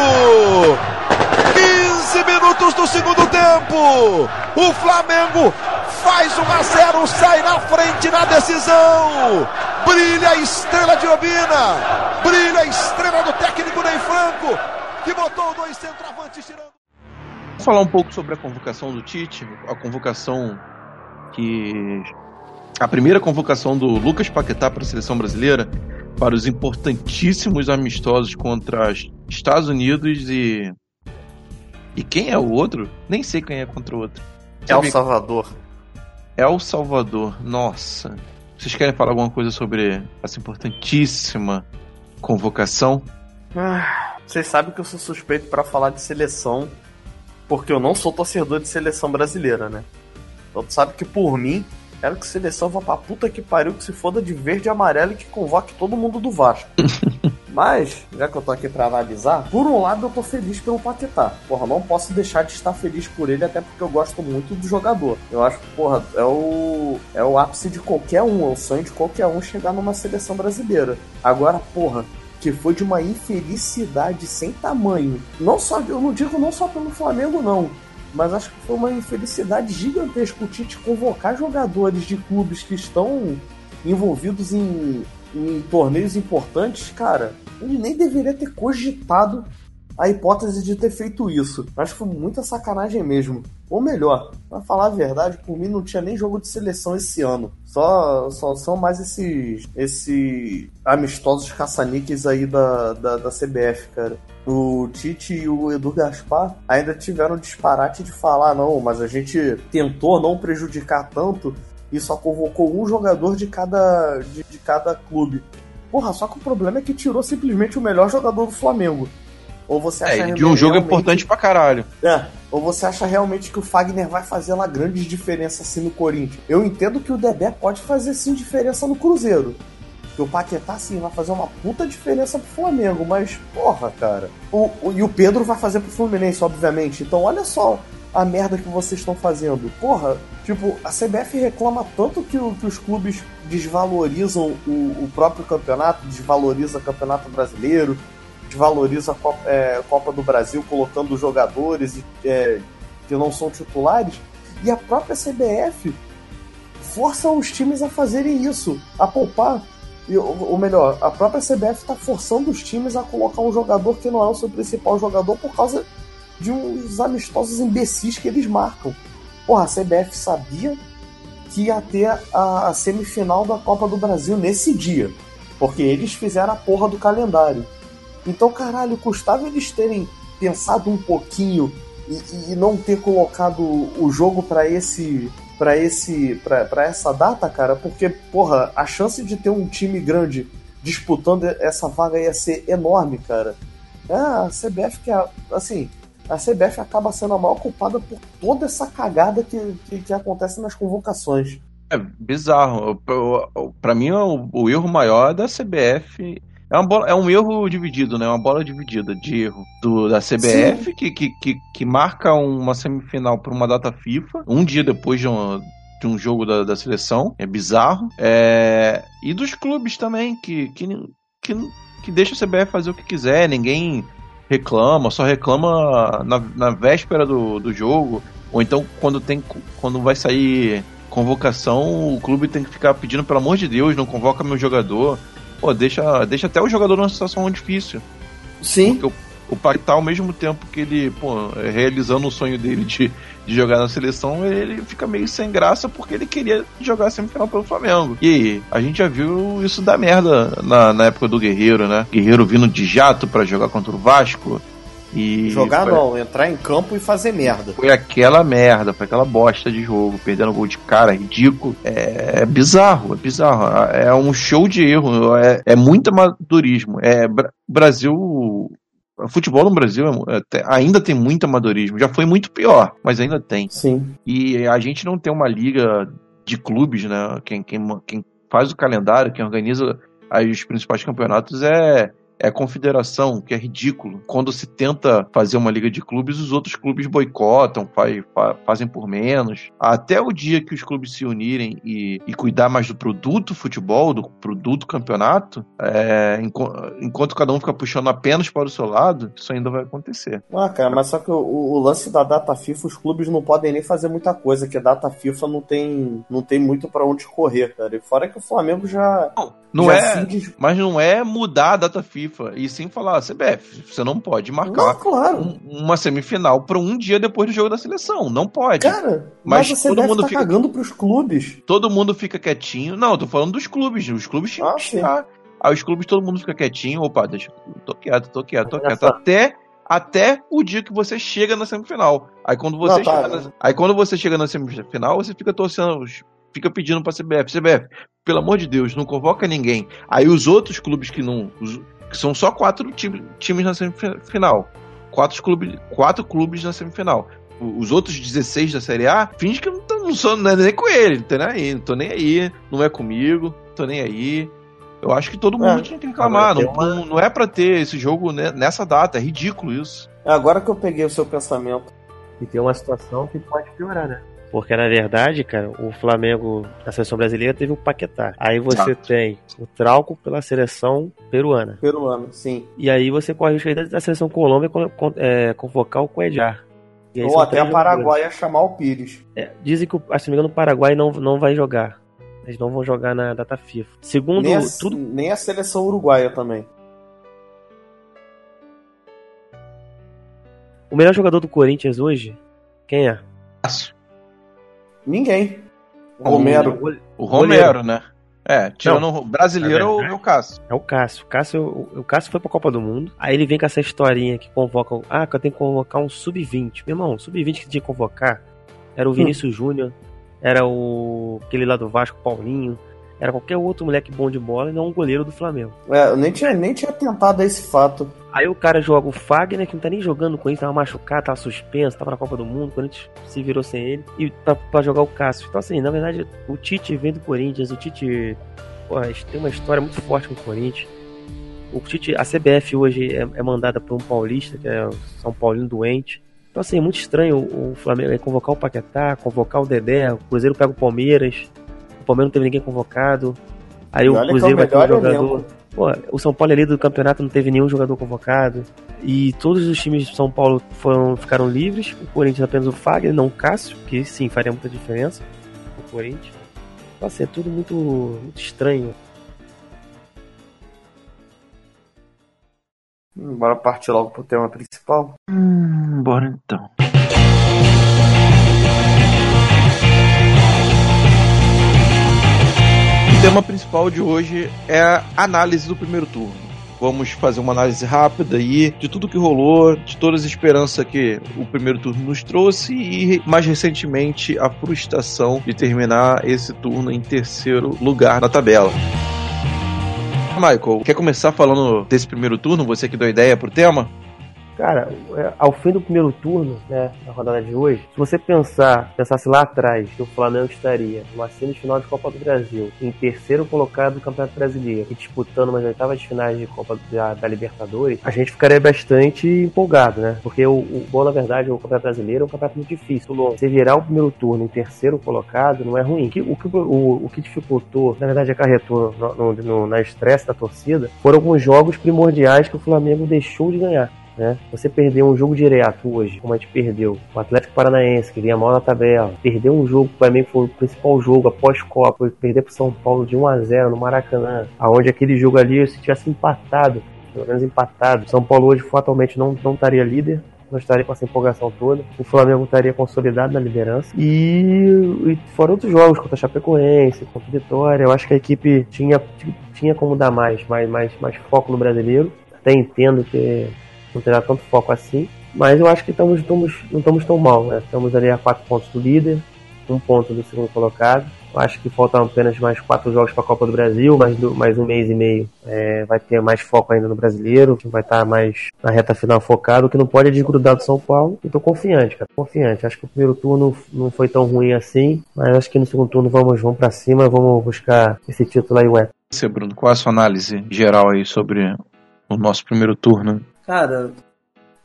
15 minutos do segundo tempo. O Flamengo faz 1 a 0, sai na frente na decisão. Brilha a estrela de Obina. Brilha a estrela do técnico Ney Franco, que botou dois centroavantes. Vamos falar um pouco sobre a convocação do Tite, a convocação que. A primeira convocação do Lucas Paquetá para a seleção brasileira para os importantíssimos amistosos contra os Estados Unidos e. E quem é o outro? Nem sei quem é contra o outro. É o Sabe- Salvador. El Salvador, nossa. Vocês querem falar alguma coisa sobre essa importantíssima convocação? Ah, Vocês sabem que eu sou suspeito pra falar de seleção, porque eu não sou torcedor de seleção brasileira, né? Então tu sabe que por mim, quero que seleção vá pra puta que pariu, que se foda de verde e amarelo e que convoque todo mundo do Vasco. Mas, já que eu tô aqui pra analisar, por um lado eu tô feliz pelo Paquetá. Porra, não posso deixar de estar feliz por ele, até porque eu gosto muito do jogador. Eu acho que, porra, é o, é o ápice de qualquer um, é o sonho de qualquer um chegar numa seleção brasileira. Agora, porra, que foi de uma infelicidade sem tamanho. Não só, eu não digo não só pelo Flamengo, não. Mas acho que foi uma infelicidade gigantesca o Tite convocar jogadores de clubes que estão envolvidos em, em torneios importantes, cara. Ele nem deveria ter cogitado a hipótese de ter feito isso. Acho que foi muita sacanagem mesmo. Ou melhor, pra falar a verdade, por mim não tinha nem jogo de seleção esse ano. Só, só são mais esses, esses amistosos caça-níqueis aí da, da, da CBF, cara. O Tite e o Edu Gaspar ainda tiveram disparate de falar, não, mas a gente tentou não prejudicar tanto e só convocou um jogador de cada, de, de cada clube. Porra, só que o problema é que tirou simplesmente o melhor jogador do Flamengo. Ou você acha É, de um jogo realmente- importante pra caralho. É, ou você acha realmente que o Fagner vai fazer lá grandes diferenças assim no Corinthians? Eu entendo que o Debé pode fazer sim diferença no Cruzeiro. Que o Paquetá sim vai fazer uma puta diferença pro Flamengo, mas porra, cara. O, o- e o Pedro vai fazer pro Fluminense, obviamente. Então olha só a merda que vocês estão fazendo. Porra, tipo, a CBF reclama tanto que, que os clubes desvalorizam o, o próprio campeonato, desvaloriza o campeonato brasileiro, desvaloriza a Copa, é, Copa do Brasil colocando jogadores é, que não são titulares. E a própria CBF força os times a fazerem isso, a poupar. E, ou melhor, a própria CBF está forçando os times a colocar um jogador que não é o seu principal jogador por causa de uns amistosos imbecis que eles marcam. Porra, a CBF sabia que ia ter a, a semifinal da Copa do Brasil nesse dia. Porque eles fizeram a porra do calendário. Então, caralho, custava eles terem pensado um pouquinho e, e não ter colocado o jogo pra esse para esse para essa data, cara, porque porra, a chance de ter um time grande disputando essa vaga ia ser enorme, cara. É, a CBF que é, assim, a CBF acaba sendo a maior culpada por toda essa cagada que, que, que acontece nas convocações. É bizarro. Pra mim, o, o erro maior é da CBF. É, uma bola, é um erro dividido, né? Uma bola dividida de erro do, da CBF, que, que, que, que marca uma semifinal por uma data FIFA, um dia depois de um, de um jogo da, da seleção. É bizarro. É, e dos clubes também, que, que, que, que deixa a CBF fazer o que quiser, ninguém reclama, só reclama na, na véspera do, do jogo, ou então quando tem quando vai sair convocação, o clube tem que ficar pedindo, pelo amor de Deus, não convoca meu jogador. Pô, deixa, deixa até o jogador numa situação difícil. Sim. Porque o, o Paquetá, ao mesmo tempo que ele, pô, realizando o sonho dele de, de jogar na seleção, ele fica meio sem graça porque ele queria jogar semifinal pelo Flamengo. E aí, a gente já viu isso dar merda na, na época do Guerreiro, né? Guerreiro vindo de jato pra jogar contra o Vasco. E Jogar foi- não, entrar em campo e fazer merda. foi aquela merda, foi aquela bosta de jogo, perdendo gol de cara, ridículo. É, é bizarro, é bizarro. É um show de erro, é, é muito amadorismo. É, Bra- Brasil. o Futebol no Brasil é- é- ainda tem muito amadorismo. Já foi muito pior, mas ainda tem. Sim. E a gente não tem uma liga de clubes, né? Quem, quem, quem faz o calendário, quem organiza os principais campeonatos é, é a confederação, que é ridículo. Quando se tenta fazer uma liga de clubes, os outros clubes boicotam, faz, fa- fazem por menos. Até o dia que os clubes se unirem e, e cuidar mais do produto futebol, do produto campeonato, é, enco- enquanto cada um fica puxando apenas para o seu lado, isso ainda vai acontecer. Ah, cara, mas só que o, o lance da data FIFA, os clubes não podem nem fazer muita coisa, que a data FIFA não tem, não tem muito pra onde correr, cara. E fora que o Flamengo já. Não já é. des- Mas não é mudar a data FIFA, e sim falar, CBF, você não pode Não, marcar claro. um- uma semifinal para um dia depois do jogo da seleção. Não pode. Cara, mas, Mas todo mundo tá fica- cagando pros clubes. Todo mundo fica quietinho. Não, eu tô falando dos clubes. Os clubes tinham Ah, que. Aí os clubes, todo mundo fica quietinho. Opa, deixa. Tô quieto, tô quieto, tô quieto. Até, até o dia que você chega na semifinal. Aí quando você, Não, tá. chega, na, aí quando você chega na semifinal, você fica torcendo. Fica pedindo pra CBF. CBF, pelo amor de Deus, não convoca ninguém. Aí os outros clubes que não. os- que são só quatro time- times na semifinal. Quatro clubes, quatro clubes na semifinal. Os outros 16 da Série A, finge que não, tô, não sou não é nem com ele, não tô nem aí, não tô nem aí, não é comigo, tô nem aí. Eu acho que todo mundo É. tinha que reclamar. Não, tem uma- não, não é pra ter esse jogo né, nessa data, é ridículo isso. É agora que eu peguei o seu pensamento. E tem uma situação que pode piorar, né? Porque na verdade, cara, o Flamengo, na seleção brasileira, teve o Paquetá. Aí você Exato. tem o Trauco pela seleção peruana. Peruano, sim. E aí você corre o risco da- seleção Colômbia con- con- é, convocar o Coedjar. Ou até a Paraguai chamar o Pires. É, dizem que, o- se não me engano, o Paraguai não, não vai jogar. Eles não vão jogar na data FIFA. Segundo Nem a, tudo nem a seleção uruguaia também. O melhor jogador do Corinthians hoje, quem é? Ninguém. O Romero. O Romero, né? É, tirando o brasileiro Não, é o Cássio. É o Cássio. O Cássio, o, o Cássio foi pra Copa do Mundo. Aí ele vem com essa historinha que convoca. Ah, que eu tenho que convocar um sub-20. Meu irmão, sub-20 que tinha que convocar era o Vinícius Júnior, era o. aquele lá do Vasco, Paulinho. Era qualquer outro moleque bom de bola e não um goleiro do Flamengo. É, eu nem tinha, nem tinha tentado a esse fato. Aí o cara joga o Fagner, que não tá nem jogando com ele, tava machucado, tava suspenso, tava na Copa do Mundo, o Corinthians se virou sem ele, e pra, pra jogar o Cássio. Então, assim, na verdade, o Tite vem do Corinthians, o Tite porra, tem uma história muito forte com o Corinthians. O Tite, a CBF hoje é, é mandada por um paulista, que é o São Paulino doente. Então, assim, é muito estranho o o Flamengo é convocar o Paquetá, convocar o Dedé, o Cruzeiro pega o Palmeiras, Palmeiras não teve ninguém convocado. Aí E o é o Cruzeiro vai ter um jogador. Pô, o São Paulo ali do campeonato não teve nenhum jogador convocado. E todos os times de São Paulo foram, ficaram livres. O Corinthians apenas o Fagner, não o Cássio, que sim faria muita diferença. O Corinthians. Então, assim, é tudo muito, muito estranho. Bora partir logo pro tema principal. Hum, bora então. Tema principal de hoje é a análise do primeiro turno. Vamos fazer uma análise rápida aí de tudo que rolou, de todas as esperanças que o primeiro turno nos trouxe e, mais recentemente, a frustração de terminar esse turno em terceiro lugar na tabela. Michael, quer começar falando desse primeiro turno? Você que deu ideia pro tema? Cara, é, ao fim do primeiro turno, né, na rodada de hoje, se você pensar, pensasse lá atrás que o Flamengo estaria numa semifinal de Copa do Brasil, em terceiro colocado do Campeonato Brasileiro e disputando umas oitavas de finais de Copa da, da Libertadores, a gente ficaria bastante empolgado, né? Porque o, o bom, na verdade, o Campeonato Brasileiro é um campeonato muito difícil, longo. Você virar o primeiro turno em terceiro colocado não é ruim. O que, o, o, o que dificultou, na verdade, acarretou no, no, no, na estresse da torcida, foram alguns jogos primordiais que o Flamengo deixou de ganhar né? Você perder um jogo direto hoje, como a gente perdeu, o Atlético Paranaense, que vinha mal na tabela, perder um jogo para mim foi o principal jogo após Copa, perder pro São Paulo de 1 a 0 no Maracanã, aonde aquele jogo ali se tivesse empatado, pelo menos empatado, São Paulo hoje fatalmente não, não estaria líder, não estaria com essa empolgação toda. O Flamengo estaria consolidado na liderança. E, e fora outros jogos, contra a Chapecoense, contra a Vitória, eu acho que a equipe tinha, tinha como dar mais, mais, mais, mais foco no brasileiro. Até entendo que não terá tanto foco assim. Mas eu acho que estamos, estamos, não estamos tão mal, né? Estamos ali a quatro pontos do líder, um ponto do segundo colocado. Eu acho que faltam apenas mais quatro jogos para a Copa do Brasil, mais, do- mais um mês e meio. É, vai ter mais foco ainda no brasileiro, vai estar mais na reta final focado, o que não pode é desgrudar do São Paulo. E tô confiante, cara, confiante. Acho que o primeiro turno não foi tão ruim assim, mas acho que no segundo turno vamos, vamos para cima, vamos buscar esse título aí, ué. Você, Bruno, qual é a sua análise geral aí sobre o nosso primeiro turno? Cara,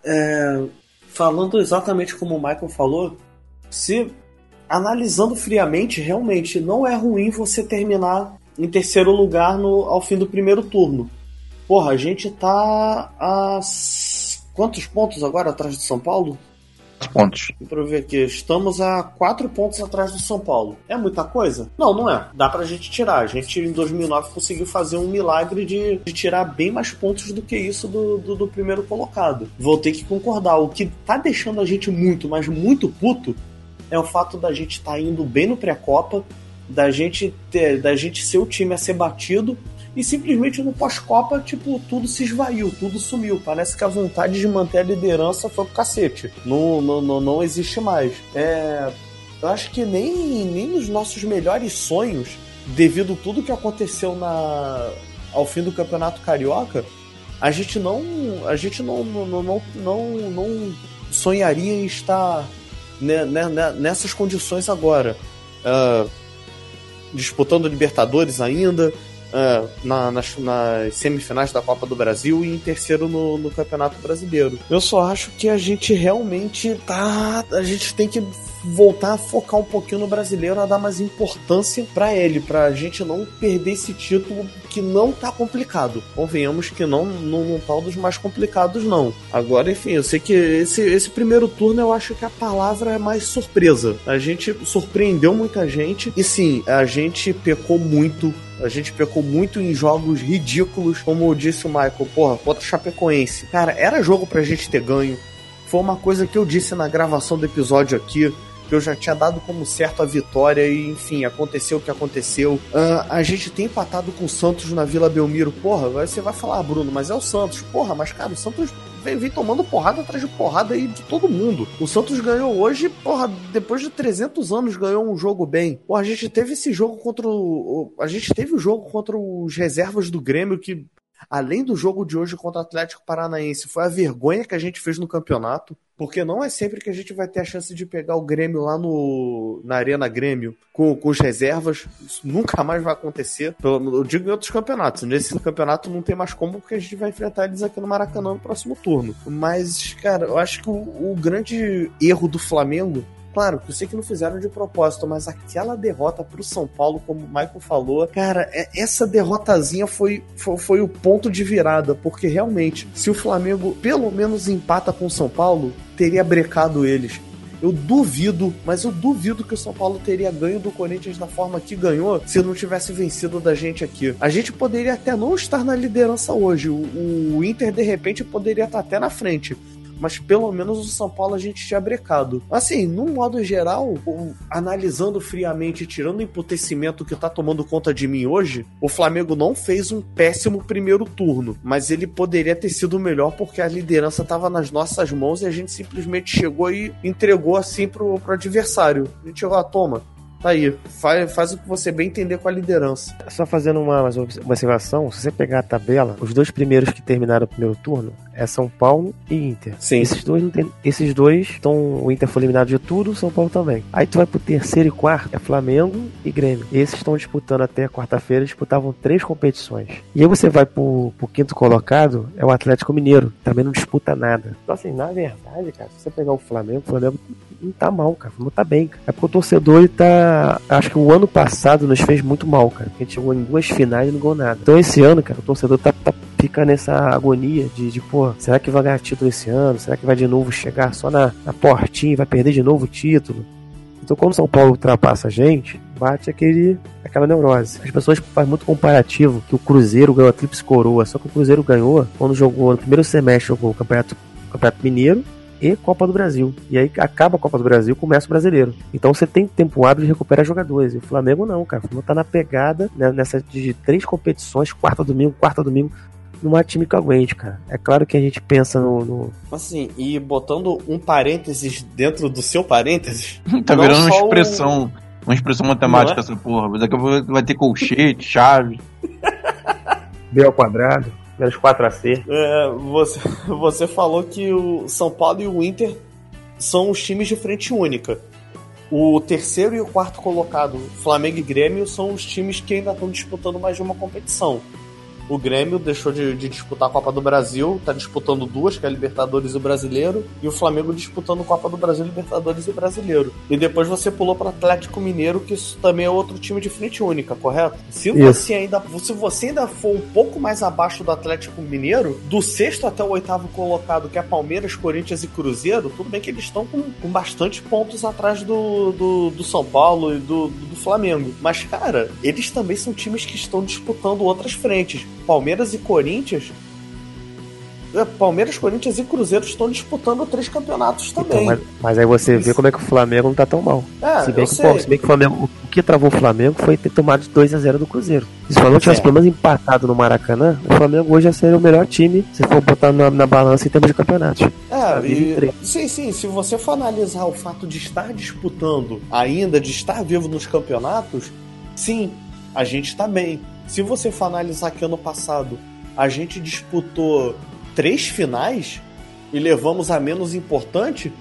é, falando exatamente como o Michael falou, se analisando friamente, realmente não é ruim você terminar em terceiro lugar no, ao fim do primeiro turno. Porra, a gente tá a quantos pontos agora atrás do São Paulo? Os pontos. Pra ver aqui, estamos a quatro pontos atrás do São Paulo. É muita coisa? Não, não é. Dá pra gente tirar. A gente em 2009 conseguiu fazer um milagre de, de tirar bem mais pontos do que isso do, do, do primeiro colocado. Vou ter que concordar. O que tá deixando a gente muito, mas muito puto é o fato da gente estar tá indo bem no pré-copa, da gente ter, da gente ser o time a ser batido e simplesmente no pós-copa, tipo, tudo se esvaiu, tudo sumiu. Parece que a vontade de manter a liderança foi pro cacete. Não, não, não, não existe mais. É, eu acho que nem, nem nos nossos melhores sonhos, devido tudo que aconteceu na, ao fim do Campeonato Carioca, a gente não. A gente não, não, não, não, não, sonharia em estar né, né, né, nessas condições agora. Ah, disputando Libertadores ainda, ah, na- nas, nas semifinais da Copa do Brasil e em terceiro no, no Campeonato Brasileiro. Eu só acho que a gente realmente tá. A gente tem que voltar a focar um pouquinho no brasileiro, a dar mais importância pra ele, pra gente não perder esse título que não tá complicado. Convenhamos que não, não, não tá um dos mais complicados, não. Agora, enfim, eu sei que esse, esse primeiro turno eu acho que a palavra é mais surpresa. A gente surpreendeu muita gente e sim, a gente pecou muito a gente pecou muito em jogos ridículos, como disse o Michael, porra, contra Chapecoense. Cara, era jogo pra gente ter ganho. foi uma coisa que eu disse na gravação do episódio aqui, eu já tinha dado como certo a vitória e, enfim, aconteceu o que aconteceu. Uh, a gente tem empatado com o Santos na Vila Belmiro. Porra, você vai falar, Bruno, mas é o Santos. Porra, mas cara, o Santos vem, vem, tomando porrada atrás de porrada aí de todo mundo. O Santos ganhou hoje, porra, depois de 300 anos ganhou um jogo bem. Porra, a gente teve esse jogo contra o. A gente teve o jogo contra os reservas do Grêmio que além do jogo de hoje contra o Atlético Paranaense, foi a vergonha que a gente fez no campeonato, porque não é sempre que a gente vai ter a chance de pegar o Grêmio lá no, na Arena Grêmio com, com as reservas. Isso nunca mais vai acontecer. Eu digo em outros campeonatos. Nesse campeonato não tem mais como, porque a gente vai enfrentar eles aqui no Maracanã no próximo turno. Mas, cara, eu acho que o, o grande erro do Flamengo Claro, eu sei que não fizeram de propósito, mas aquela derrota pro São Paulo, como o Michael falou, cara, é, essa derrotazinha foi, foi, foi o ponto de virada, porque realmente, se o Flamengo pelo menos empata com o São Paulo, teria brecado eles. Eu duvido, mas eu duvido que o São Paulo teria ganho do Corinthians da forma que ganhou se não tivesse vencido da gente aqui. A gente poderia até não estar na liderança hoje. O, o Inter, de repente, poderia estar até na frente mas pelo menos o São Paulo a gente tinha brecado. Assim, no modo geral, analisando friamente, tirando o emputecimento que tá tomando conta de mim hoje, o Flamengo não fez um péssimo primeiro turno, mas ele poderia ter sido melhor porque a liderança tava nas nossas mãos e a gente simplesmente chegou e entregou assim pro, pro adversário. A gente chegou, ah, toma, Tá aí, faz, faz o que você bem entender com a liderança. Só fazendo uma, uma observação, se você pegar a tabela, os dois primeiros que terminaram o primeiro turno é São Paulo e Inter. Sim. Esses dois não tem, esses dois estão. O Inter foi eliminado de tudo, o São Paulo também. Aí tu vai pro terceiro e quarto, é Flamengo e Grêmio. Esses estão disputando até quarta-feira, disputavam três competições. E aí você vai pro, pro quinto colocado, é o Atlético Mineiro, também não disputa nada. Então, assim, na verdade, cara, se você pegar o Flamengo, o Flamengo não tá mal, cara. Não tá bem. É porque o torcedor ele tá. Acho que o ano passado nos fez muito mal, cara. Porque a gente chegou em duas finais e não ganhou nada. Então esse ano, cara, o torcedor tá, tá fica nessa agonia de, de, pô, será que vai ganhar título esse ano? Será que vai de novo chegar só na, na portinha e vai perder de novo o título? Então, quando São Paulo ultrapassa a gente, bate aquele, aquela neurose. As pessoas fazem muito comparativo que o Cruzeiro ganhou a Tríplice Coroa, só que o Cruzeiro ganhou quando jogou no primeiro semestre jogou o Campeonato, o Campeonato Mineiro e Copa do Brasil. E aí acaba a Copa do Brasil, começa o brasileiro. Então você tem tempo hábil de recuperar jogadores. E o Flamengo não, cara. O Flamengo tá na pegada né, nessa de três competições, quarta domingo, quarta domingo. Não há time que aguente, cara. É claro que a gente pensa no, no. Assim, e botando um parênteses dentro do seu parênteses. tá virando uma expressão. O... Uma expressão matemática é? essa porra. Daqui a pouco vai ter colchete, chave. B ao quadrado menos 4 a C. É, você, você falou que o São Paulo e o Inter são os times de frente única. O terceiro e o quarto colocado, Flamengo e Grêmio, são os times que ainda estão disputando mais de uma competição. O Grêmio deixou de, de, disputar a Copa do Brasil, tá disputando duas, que é a Libertadores e o Brasileiro, e o Flamengo disputando a Copa do Brasil, Libertadores e Brasileiro. E depois você pulou para Atlético Mineiro, que isso também é outro time de frente única, correto? Se você ainda, se você ainda for um pouco mais abaixo do Atlético Mineiro, do sexto até o oitavo colocado, que é Palmeiras, Corinthians e Cruzeiro, tudo bem que eles estão com, com bastante pontos atrás do, do, do São Paulo e do, do Flamengo. Mas, cara, eles também são times que estão disputando outras frentes. Palmeiras e Corinthians. É, Palmeiras, Corinthians e Cruzeiro estão disputando três campeonatos então, também. Então, mas, mas, aí você vê como é que o Flamengo não tá tão mal. É, se, bem que, pô, se bem que o Flamengo. O que travou o Flamengo foi ter tomado 2 a 0 do Cruzeiro. Se o Flamengo tivesse é. pelo menos empatado no Maracanã, o Flamengo hoje ia ser o melhor time se for botar na, na balança em termos de campeonatos. É, e, sim, sim. Se você for analisar o fato de estar disputando ainda, de estar vivo nos campeonatos, sim, a gente tá bem. Se você for analisar que ano passado a gente disputou três finais e levamos a menos importante,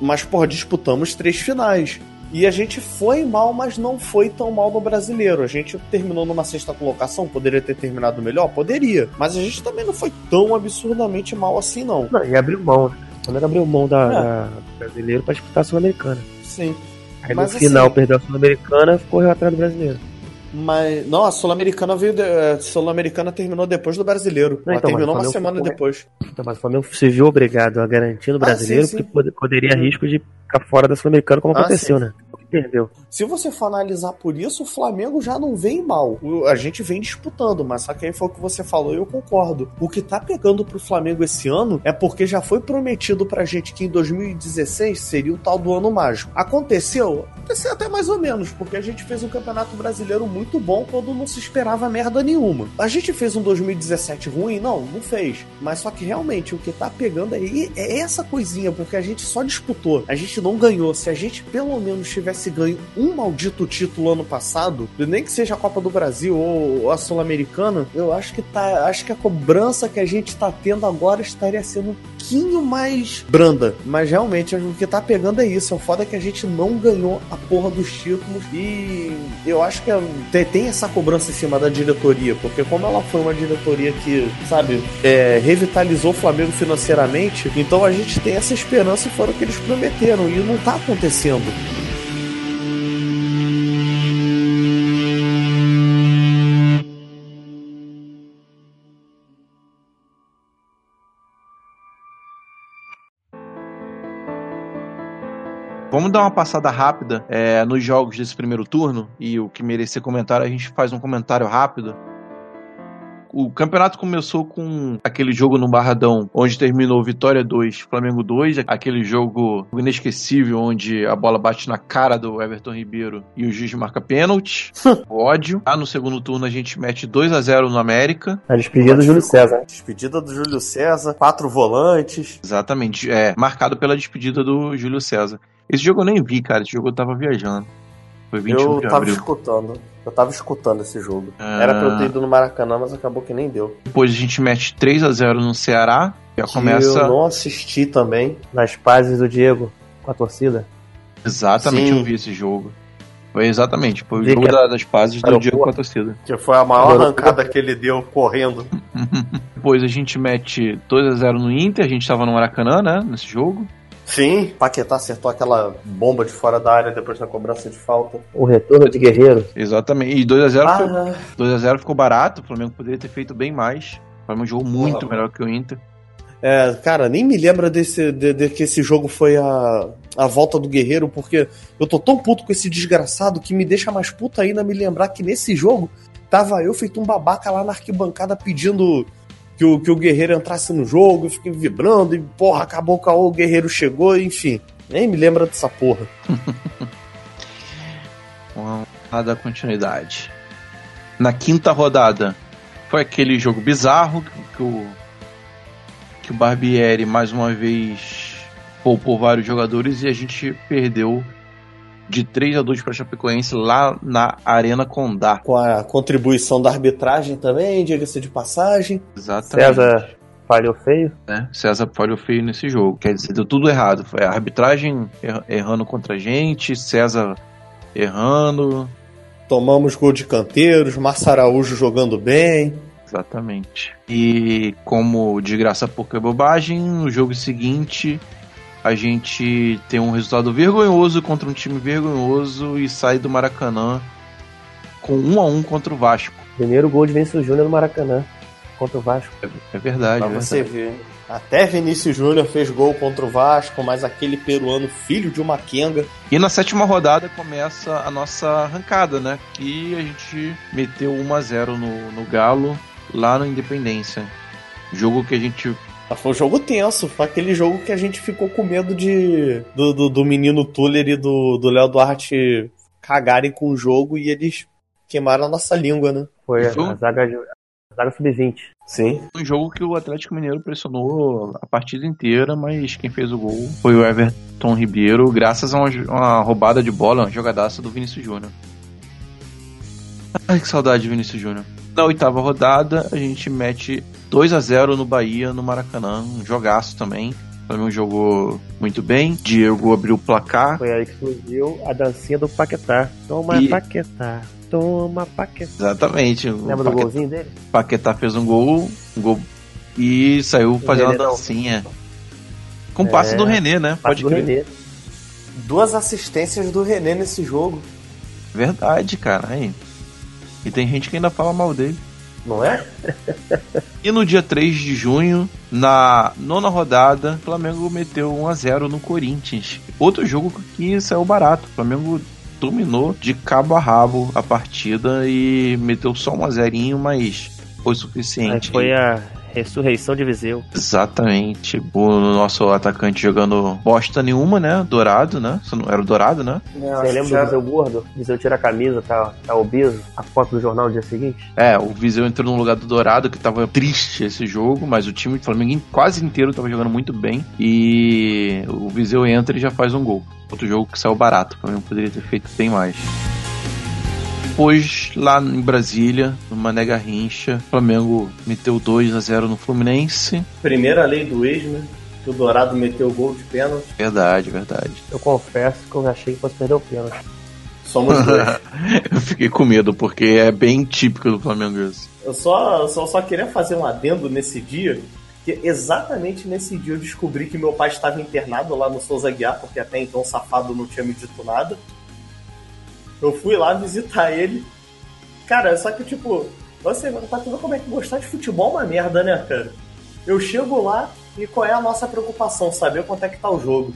mas, pô, disputamos três finais. E a gente foi mal, mas não foi tão mal no brasileiro. A gente terminou numa sexta colocação, poderia ter terminado melhor? Poderia. Mas a gente também não foi tão absurdamente mal assim, não. Não, e abriu mão, né? Quando abriu mão da, é. da brasileiro para disputar a Sul-Americana. Sim. Aí mas, no final assim, perdeu a Sul-Americana correu atrás do brasileiro. Mas, não, a Sul-Americana veio. De, a Sul-Americana terminou depois do brasileiro. Não, então, terminou uma semana foi... depois. Então, mas o Flamengo se viu obrigado a garantir no brasileiro, ah, sim, sim. porque poderia risco de ficar fora da Sul-Americana, como ah, aconteceu, sim. né? Perdeu. Se você for analisar por isso, o Flamengo já não vem mal. A gente vem disputando, mas só que aí foi o que você falou e eu concordo. O que tá pegando pro Flamengo esse ano é porque já foi prometido pra gente que em 2016 seria o tal do ano mágico. Aconteceu? Aconteceu até mais ou menos, porque a gente fez um campeonato brasileiro muito bom quando não se esperava merda nenhuma. A gente fez um 2017 ruim? Não, não fez. Mas só que realmente o que tá pegando aí é essa coisinha, porque a gente só disputou, a gente não ganhou. Se a gente pelo menos tivesse ganho um maldito título ano passado, nem que seja a Copa do Brasil ou a Sul-Americana, eu acho que tá, acho que a cobrança que a gente tá tendo agora estaria sendo um pouquinho mais branda. Mas realmente o que tá pegando é isso. O foda é que a gente não ganhou a porra dos títulos e eu acho que é- tem, tem essa cobrança em cima da diretoria, porque como ela foi uma diretoria que, sabe, é, revitalizou o Flamengo financeiramente, então a gente tem essa esperança e foram o que eles prometeram e não tá acontecendo. Vamos dar uma passada rápida é, nos jogos desse primeiro turno e o que merecer comentário, a gente faz um comentário rápido. O campeonato começou com aquele jogo no Barradão, onde terminou Vitória 2, Flamengo 2, aquele jogo inesquecível onde a bola bate na cara do Everton Ribeiro e o juiz marca pênalti. Ódio. Ah, no segundo turno a gente mete 2 a 0 no América. A despedida do Júlio César. Despedida do Júlio César, quatro volantes. Exatamente, é, marcado pela despedida do Júlio César. Esse jogo eu nem vi, cara, esse jogo eu tava viajando. Foi 21 Eu de tava abril. escutando. Eu tava escutando esse jogo. Ah. Era pra eu ter ido no Maracanã, mas acabou que nem deu. Depois a gente mete 3 a 0 no Ceará. Já Que começa Eu não assisti também. Nas pazes do Diego com a torcida. exatamente Sim. eu vi esse jogo. Foi exatamente, foi o jogo que- das pazes do. Diego com a torcida. Que foi a maior arrancada que ele deu correndo. Depois a gente mete 2 a 0 no Inter, a gente tava no Maracanã, né, nesse jogo. Sim. Paquetá acertou aquela bomba de fora da área depois da cobrança de falta. O retorno de Guerreiro. Exatamente. E 2 a 0 foi, Ah, 2 a 0 ficou barato, o Flamengo poderia ter feito bem mais. O Flamengo jogou muito Porra. melhor que o Inter. é, cara, nem me lembra desse, de, de que esse jogo foi a, a volta do Guerreiro, porque eu tô tão puto com esse desgraçado que me deixa mais puto ainda me lembrar que nesse jogo tava eu feito um babaca lá na arquibancada pedindo que o, que o Guerreiro entrasse no jogo, eu fiquei vibrando e porra, acabou com o Guerreiro chegou, enfim. Nem me lembra dessa porra. Vamos lá da continuidade. Na quinta rodada, foi aquele jogo bizarro que, que o que o Barbieri mais uma vez poupou vários jogadores e a gente perdeu de 3 a 2 para Chapecoense lá na Arena Condá. Com a contribuição da arbitragem também, diga-se de passagem. Exatamente. César falhou feio. né? César falhou feio nesse jogo. Quer dizer, deu tudo errado. Foi a arbitragem erra- errando contra a gente, César errando. Tomamos gol de canteiros, Márcio Araújo jogando bem. Exatamente. E como de graça pouca bobagem, no jogo seguinte a gente tem um resultado vergonhoso contra um time vergonhoso e sai do Maracanã com um a um contra o Vasco. Primeiro gol de Vinícius Júnior no Maracanã. Contra o Vasco. É verdade. Pra é você verdade. ver. Até Vinícius Júnior fez gol contra o Vasco, mas aquele peruano, filho de uma quenga. E na sétima rodada começa a nossa arrancada, né? Que a gente meteu 1 a 0 no, no Galo lá no Independência. Jogo que a gente Foi um jogo tenso, foi aquele jogo que a gente ficou com medo de do, do, do menino Tuller e do, do Léo Duarte cagarem com o jogo e eles queimaram a nossa língua, né? Foi Viu? a zaga, de- a zaga sub-20. Sim. um jogo que o Atlético Mineiro pressionou a partida inteira, mas quem fez o gol foi o Everton Ribeiro, graças a uma, uma roubada de bola, uma jogadaça do Vinícius Júnior. Ai, que saudade de Vinícius Júnior. Na oitava rodada, a gente mete 2 a 0 no Bahia, no Maracanã, um jogaço também. O Flamengo jogou muito bem. Diego abriu o placar. Foi aí que surgiu a dancinha do Paquetá. Toma E- Paquetá. Toma Paquetá. Exatamente. O Lembra do Paquetá, golzinho dele? Paquetá fez um gol, um gol e saiu fazendo a René não. dancinha. Com passe É, do René, né? Passe Pode do crer. Renê. Duas assistências do René nesse jogo, Verdade, cara. Aí. E tem gente que ainda fala mal dele. Não é? E no dia 3 de junho, na nona rodada, o Flamengo meteu 1 a 0 no Corinthians. Outro jogo que saiu barato. O Flamengo dominou de cabo a rabo a partida e meteu só um a zerinho, mas foi Aí suficiente. foi a ressurreição de Viseu. Exatamente. O nosso atacante jogando bosta nenhuma, né? Dourado, né? Isso não- Era o Dourado, né? Você lembra do Viseu gordo? Viseu tira a camisa, tá, tá obeso. A foto do jornal no dia seguinte. É, o Viseu entrou no lugar do Dourado, que tava triste esse jogo, mas o time do Flamengo quase inteiro tava jogando muito bem. E o Viseu entra e já faz um gol. Outro jogo que saiu barato, o Flamengo poderia ter feito bem mais. Depois, lá em Brasília, no Mané Garrincha, o Flamengo meteu 2 a 0 no Fluminense. Primeira lei do ex, né? Que o Dourado meteu o gol de pênalti. Verdade, verdade. Eu confesso que eu achei que fosse perder o pênalti. Somos dois. Eu fiquei com medo, porque é bem típico do Flamengo isso. Eu só, só, só queria fazer um adendo nesse dia, que exatamente nesse dia eu descobri que meu pai estava internado lá no Souza Guiar, porque até então o safado não tinha me dito nada. Eu fui lá visitar ele. Cara, só que tipo, você tá vendo como é que gostar de futebol é uma merda, né, cara? Eu chego lá e qual é a nossa preocupação? Saber quanto é que tá o jogo.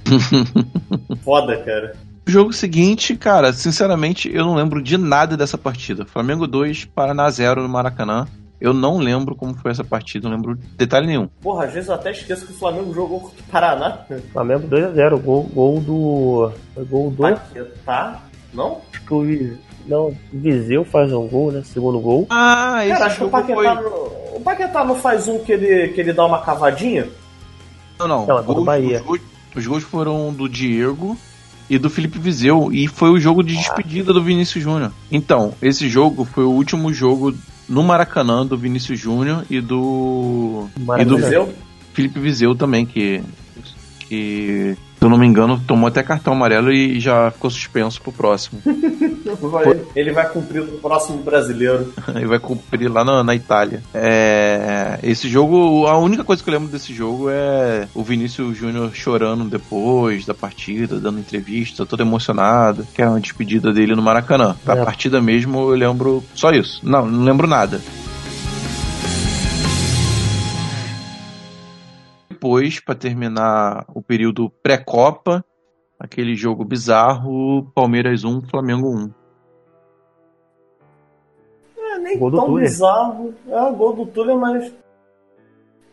Foda, cara. O jogo seguinte, cara, sinceramente, eu não lembro de nada dessa partida. Flamengo 2, Paraná 0 no Maracanã. Eu não lembro como foi essa partida, não lembro de detalhe nenhum. Porra, às vezes eu até esqueço que o Flamengo jogou contra o Paraná. Flamengo 2x0. Gol, gol do. Gol do. Tá? Não? Acho que o Vi- Não, o Viseu faz um gol, né? Segundo gol. Ah, esse Cara, acho que o Paquetá, foi... não- o Paquetá não faz um que ele, que ele dá uma cavadinha? Não, não. Não, é do Bahia. Os, gols, os gols foram do Diego e do Felipe Viseu. E foi o jogo de despedida do Vinícius Júnior. Então, esse jogo foi o último jogo no Maracanã do Vinícius Júnior e do. E do Maracanã. Viseu? Felipe Viseu também, que. Que se eu não me engano, tomou até cartão amarelo e já ficou suspenso pro próximo. Vai- Ele vai cumprir no próximo brasileiro. Ele vai cumprir lá na, na Itália. É, esse jogo, a única coisa que eu lembro desse jogo é o Vinícius Júnior chorando depois da partida, dando entrevista, todo emocionado, que é uma despedida dele no Maracanã. Da É. partida mesmo eu lembro só isso. Não, não lembro nada. Depois, para terminar o período pré-copa, aquele jogo bizarro, Palmeiras 1, Flamengo 1. É nem Gol do tão bizarro. É o gol do Tuller, mas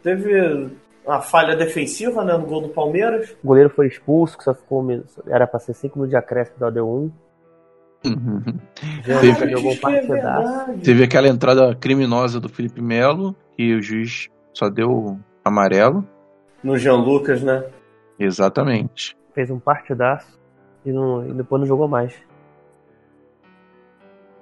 teve uma falha defensiva né, no gol do Palmeiras. O goleiro foi expulso, que só ficou. Era pra ser 5 minutos de acréscimo, então deu 1. Jean Teve- um é. Teve aquela entrada criminosa do Felipe Melo, que o juiz só deu amarelo. No Jean Lucas, né? Exatamente. Fez um partidaço e, não- e depois não jogou mais.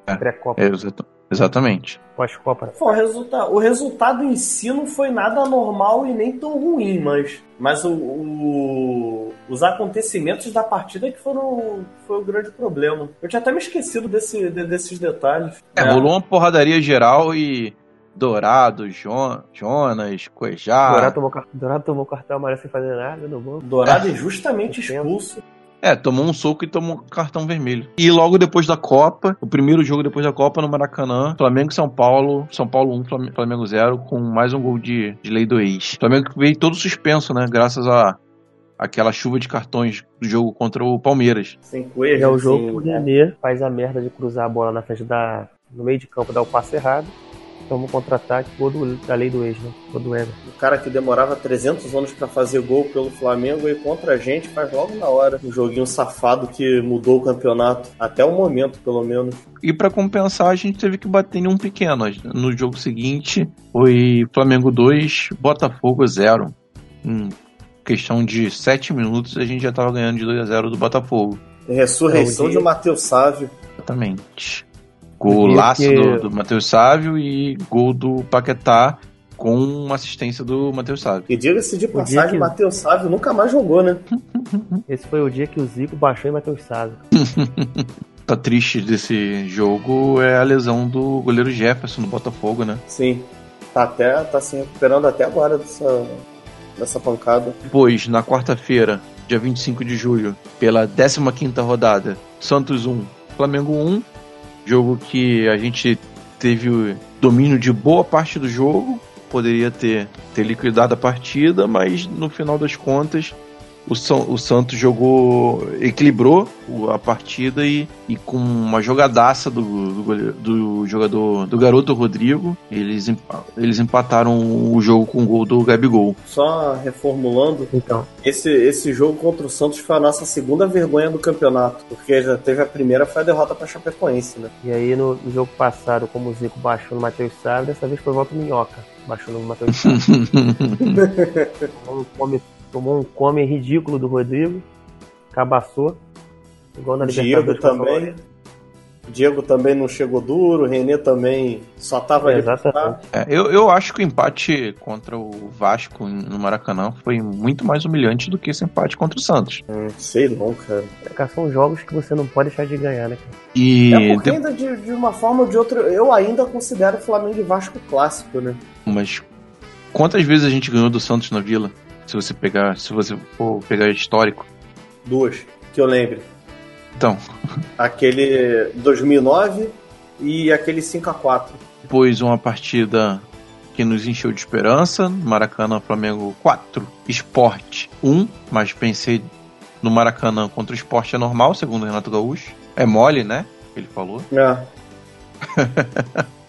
É. Pré-copa, É, exata- exatamente. pós-copa. né? Pô, o, resulta o resultado em si não foi nada normal e nem tão ruim, mas, mas o, o- os acontecimentos da partida que foram foi o grande problema. Eu tinha até me esquecido desse, de- desses detalhes. É, rolou uma porradaria geral e Dourado, Jo- Jonas, Cuejá. Dourado, tomou, Dourado tomou cartão amarelo sem fazer nada no banco. Dourado é justamente expulso. É, tomou um soco e tomou cartão vermelho. E logo depois da Copa, o primeiro jogo depois da Copa no Maracanã, Flamengo e São Paulo, São Paulo 1, Flam- Flamengo 0, com mais um gol de, de lei do ex. Flamengo que veio todo suspenso, né? Graças a aquela chuva de cartões do jogo contra o Palmeiras. Sem coelho. É o jogo que o Nenê faz a merda de cruzar a bola na frente da. no meio de campo, dar o passe errado. Toma um contra-ataque, gol do- da lei do ex, né? Gol do Ever. O cara que demorava 300 anos pra fazer gol pelo Flamengo e contra a gente faz logo na hora. Um joguinho safado que mudou o campeonato. Até o momento, pelo menos. E pra compensar, a gente teve que bater em um pequeno. No jogo seguinte, foi Flamengo 2, Botafogo 0. Em questão de 7 minutos, a gente já tava ganhando de 2 a 0 do Botafogo. Ressurreição É, de Matheus Sávio. Exatamente. O Gol dia laço que- do, do Matheus Sávio e gol do Paquetá com uma assistência do Matheus Sávio. E diga-se de passagem, que- Matheus Sávio nunca mais jogou, né? Esse foi o dia que o Zico baixou e bateu o Sávio. Tá triste desse jogo é a lesão do goleiro Jefferson no Botafogo, né? Sim. Tá, até, tá se recuperando até agora dessa, dessa pancada. Depois, na quarta-feira, dia 25 de julho, pela 15ª rodada, Santos 1, Flamengo 1, jogo que a gente teve o domínio de boa parte do jogo, poderia ter, ter liquidado a partida, mas no final das contas, o, São, o Santos jogou, equilibrou a partida e, e com uma jogadaça do, do, do, jogador, do garoto Rodrigo, eles, eles empataram o jogo com o gol do Gabigol. Só reformulando, então, esse, esse jogo contra o Santos foi a nossa segunda vergonha do campeonato, porque já teve a primeira, foi a derrota para Chapecoense, né? E aí no, no, jogo passado, como o Zico baixou no Matheus Salles, dessa vez foi volta minhoca, baixou no Matheus Salles. come tomou um come ridículo do Rodrigo, cabaçou, igual na Diego também. Diego também não chegou duro, Renê também só tava é, Exatamente. É, eu, eu acho que o empate contra o Vasco no Maracanã foi muito mais humilhante do que esse empate contra o Santos. Hum, sei não, cara. É, são jogos que você não pode deixar de ganhar, né, cara? E é porque ainda de, de uma forma ou de outra, eu ainda considero o Flamengo e Vasco clássico, né? Mas quantas vezes a gente ganhou do Santos na Vila? Se você pegar, se você for pegar histórico. Duas, que eu lembre. Então. Aquele 2009 e aquele 5 a 4 Depois uma partida que nos encheu de esperança, Maracanã Flamengo 4, Esporte 1, mas pensei no Maracanã contra o Esporte é normal, segundo o Renato Gaúcho. É mole, né? Ele falou. É.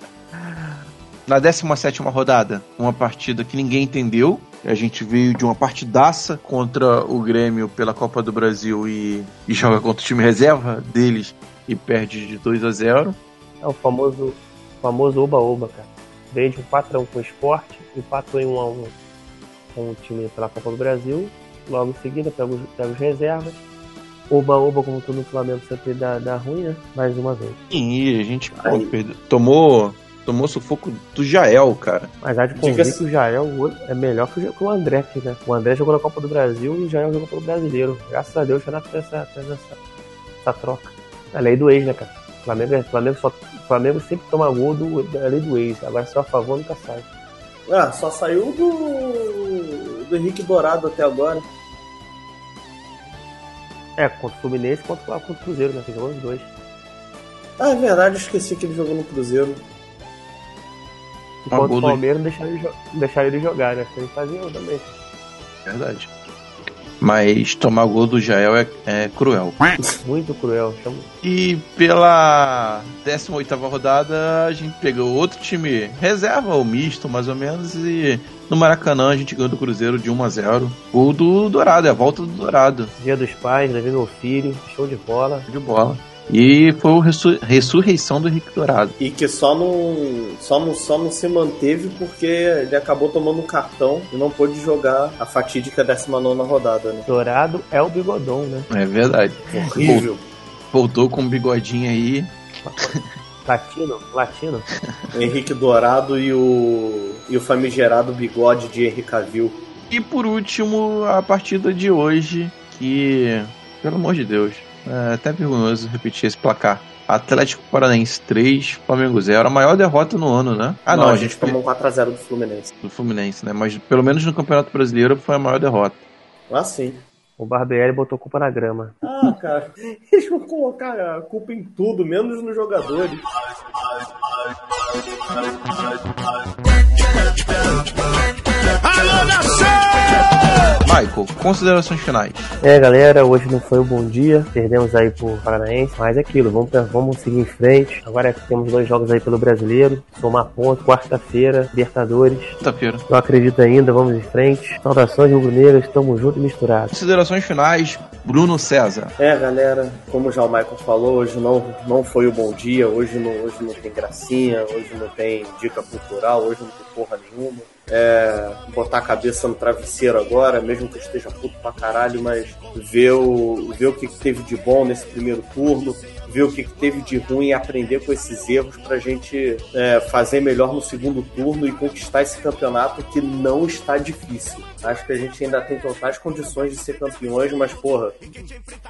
Na 17 rodada, uma partida que ninguém entendeu. A gente veio de uma partidaça contra o Grêmio pela Copa do Brasil e, e joga contra o time reserva deles e perde de 2 a 0. É o famoso famoso oba-oba, cara. Veio de um patrão com o esporte, empatou em 1 a 1 com o time pela Copa do Brasil. Logo em seguida, pega os, pega os reservas. Oba-oba, como todo no Flamengo sempre dá, dá ruim, né? Mais uma vez. Sim, a gente pô, tomou tomou sufoco do Jael, cara. Mas há de convir que o Jael é melhor que o André aqui, né? O André jogou na Copa do Brasil e o Jael jogou pelo Brasileiro. Graças a Deus, o Renato fez essa, essa, essa troca. É a lei do ex, né, cara? O Flamengo, é, Flamengo, só, Flamengo sempre toma gol do, da lei do ex. Agora só a favor nunca sai. Ah, só saiu do, do Henrique Dourado até agora. É, contra o Fluminense e contra, contra o Cruzeiro, né? Que jogou os dois. Ah, é verdade, esqueci que ele jogou no Cruzeiro. Enquanto o Palmeiras não deixaram ele, deixar ele jogar, né? Ele fazia também. Verdade. Mas tomar gol do Jael é, é cruel. Muito cruel. Chama... E pela 18 rodada, a gente pegou outro time reserva, ou misto, mais ou menos, e no Maracanã a gente ganhou do Cruzeiro de 1 a 0 Gol do Dourado, é a volta do Dourado. Dia dos pais, Davi meu filho, show de bola. Show de bola. E foi a ressu ressurreição do Henrique Dourado. E que só não, só, não, só não se manteve porque ele acabou tomando um cartão e não pôde jogar a fatídica 19 rodada. Né? Dourado é o bigodão, né? É verdade. Horrível. Voltou com um bigodinho aí. Latino, latino. Henrique Dourado e o, e o famigerado bigode de Henrique Cavill. E por último, a partida de hoje, que, pelo amor de Deus, é até vergonhoso repetir esse placar. Atlético Paranaense 3, Flamengo 0. A maior derrota no ano, né? Ah, não, não a gente tomou 4x0 do Fluminense. Do Fluminense, né? Mas pelo menos no Campeonato Brasileiro foi a maior derrota. Ah, sim. O Barbieri botou culpa na grama. Ah, cara, eles vão colocar a culpa em tudo, menos nos jogadores. Alô, nação! Michael, considerações finais. É, galera, hoje não foi um bom dia. Perdemos aí pro Paranaense, mas é aquilo, vamos, vamos seguir em frente. Agora é que temos dois jogos aí pelo brasileiro. Somar ponto, quarta-feira, Libertadores. Quarta-feira. Não acredito ainda, vamos em frente. Saudações rubro-negras, estamos juntos e misturados. Considerações finais, Bruno César. É, galera, como já o Michael falou, hoje não, não foi o um bom dia, hoje não, hoje não tem gracinha, hoje não tem dica cultural, hoje não tem porra nenhuma é, botar a cabeça no travesseiro agora, mesmo que eu esteja puto pra caralho, mas ver o, ver o que teve de bom nesse primeiro turno, ver o que teve de ruim e aprender com esses erros pra gente é, fazer melhor no segundo turno e conquistar esse campeonato que não está difícil. Acho que a gente ainda tem totais condições de ser campeões, mas porra,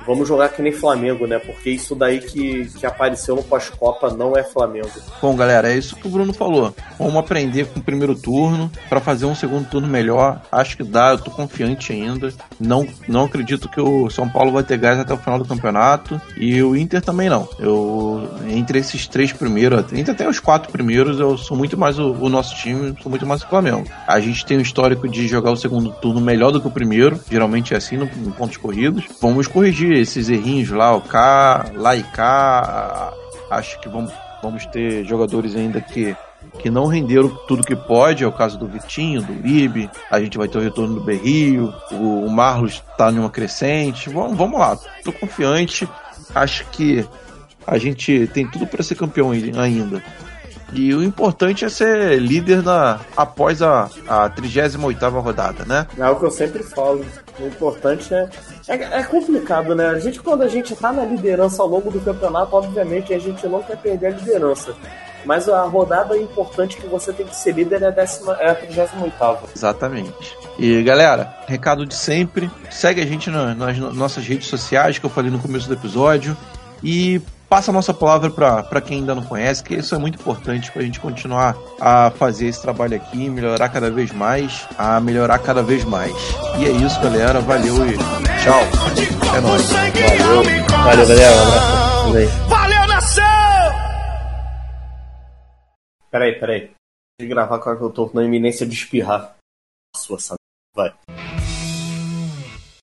vamos jogar que nem Flamengo, né? Porque isso daí que, que apareceu no pós-Copa não é Flamengo. Bom, galera, é isso que o Bruno falou. Vamos aprender com o primeiro turno para fazer um segundo turno melhor. Acho que dá, eu tô confiante ainda. Não, não acredito que o São Paulo vai ter gás até o final do campeonato e o Inter também não. Eu, entre esses três primeiros, entre até os quatro primeiros, eu sou muito mais o, o nosso time, sou muito mais o Flamengo. A gente tem um histórico de jogar o segundo turno melhor do que o primeiro, geralmente é assim no, no pontos corridos. Vamos corrigir esses errinhos lá, o K, lá e cá. Acho que vamos, vamos ter jogadores ainda que que não renderam tudo que pode, é o caso do Vitinho, do Uribe, a gente vai ter o retorno do Berrio, o, o Marlos está numa crescente, vamos, vamos lá, tô confiante, acho que a gente tem tudo para ser campeão ainda. E o importante é ser líder na, após a, a 38 rodada, né? É o que eu sempre falo. O importante é, é, é. complicado, né? A gente, quando a gente tá na liderança ao longo do campeonato, obviamente a gente não quer perder a liderança. Mas a rodada importante que você tem que ser líder é a, décima, é a 38. Exatamente. E galera, recado de sempre: segue a gente nas, nas nossas redes sociais, que eu falei no começo do episódio. E passa a nossa palavra para quem ainda não conhece, que isso é muito importante para a gente continuar a fazer esse trabalho aqui, melhorar cada vez mais, a melhorar cada vez mais. E é isso, galera. Valeu e tchau. É nóis. Valeu. Valeu, galera. Um abraço. Valeu, nação! Peraí, peraí. Deixa eu gravar com a que eu tô na iminência de espirrar. Sua Vai.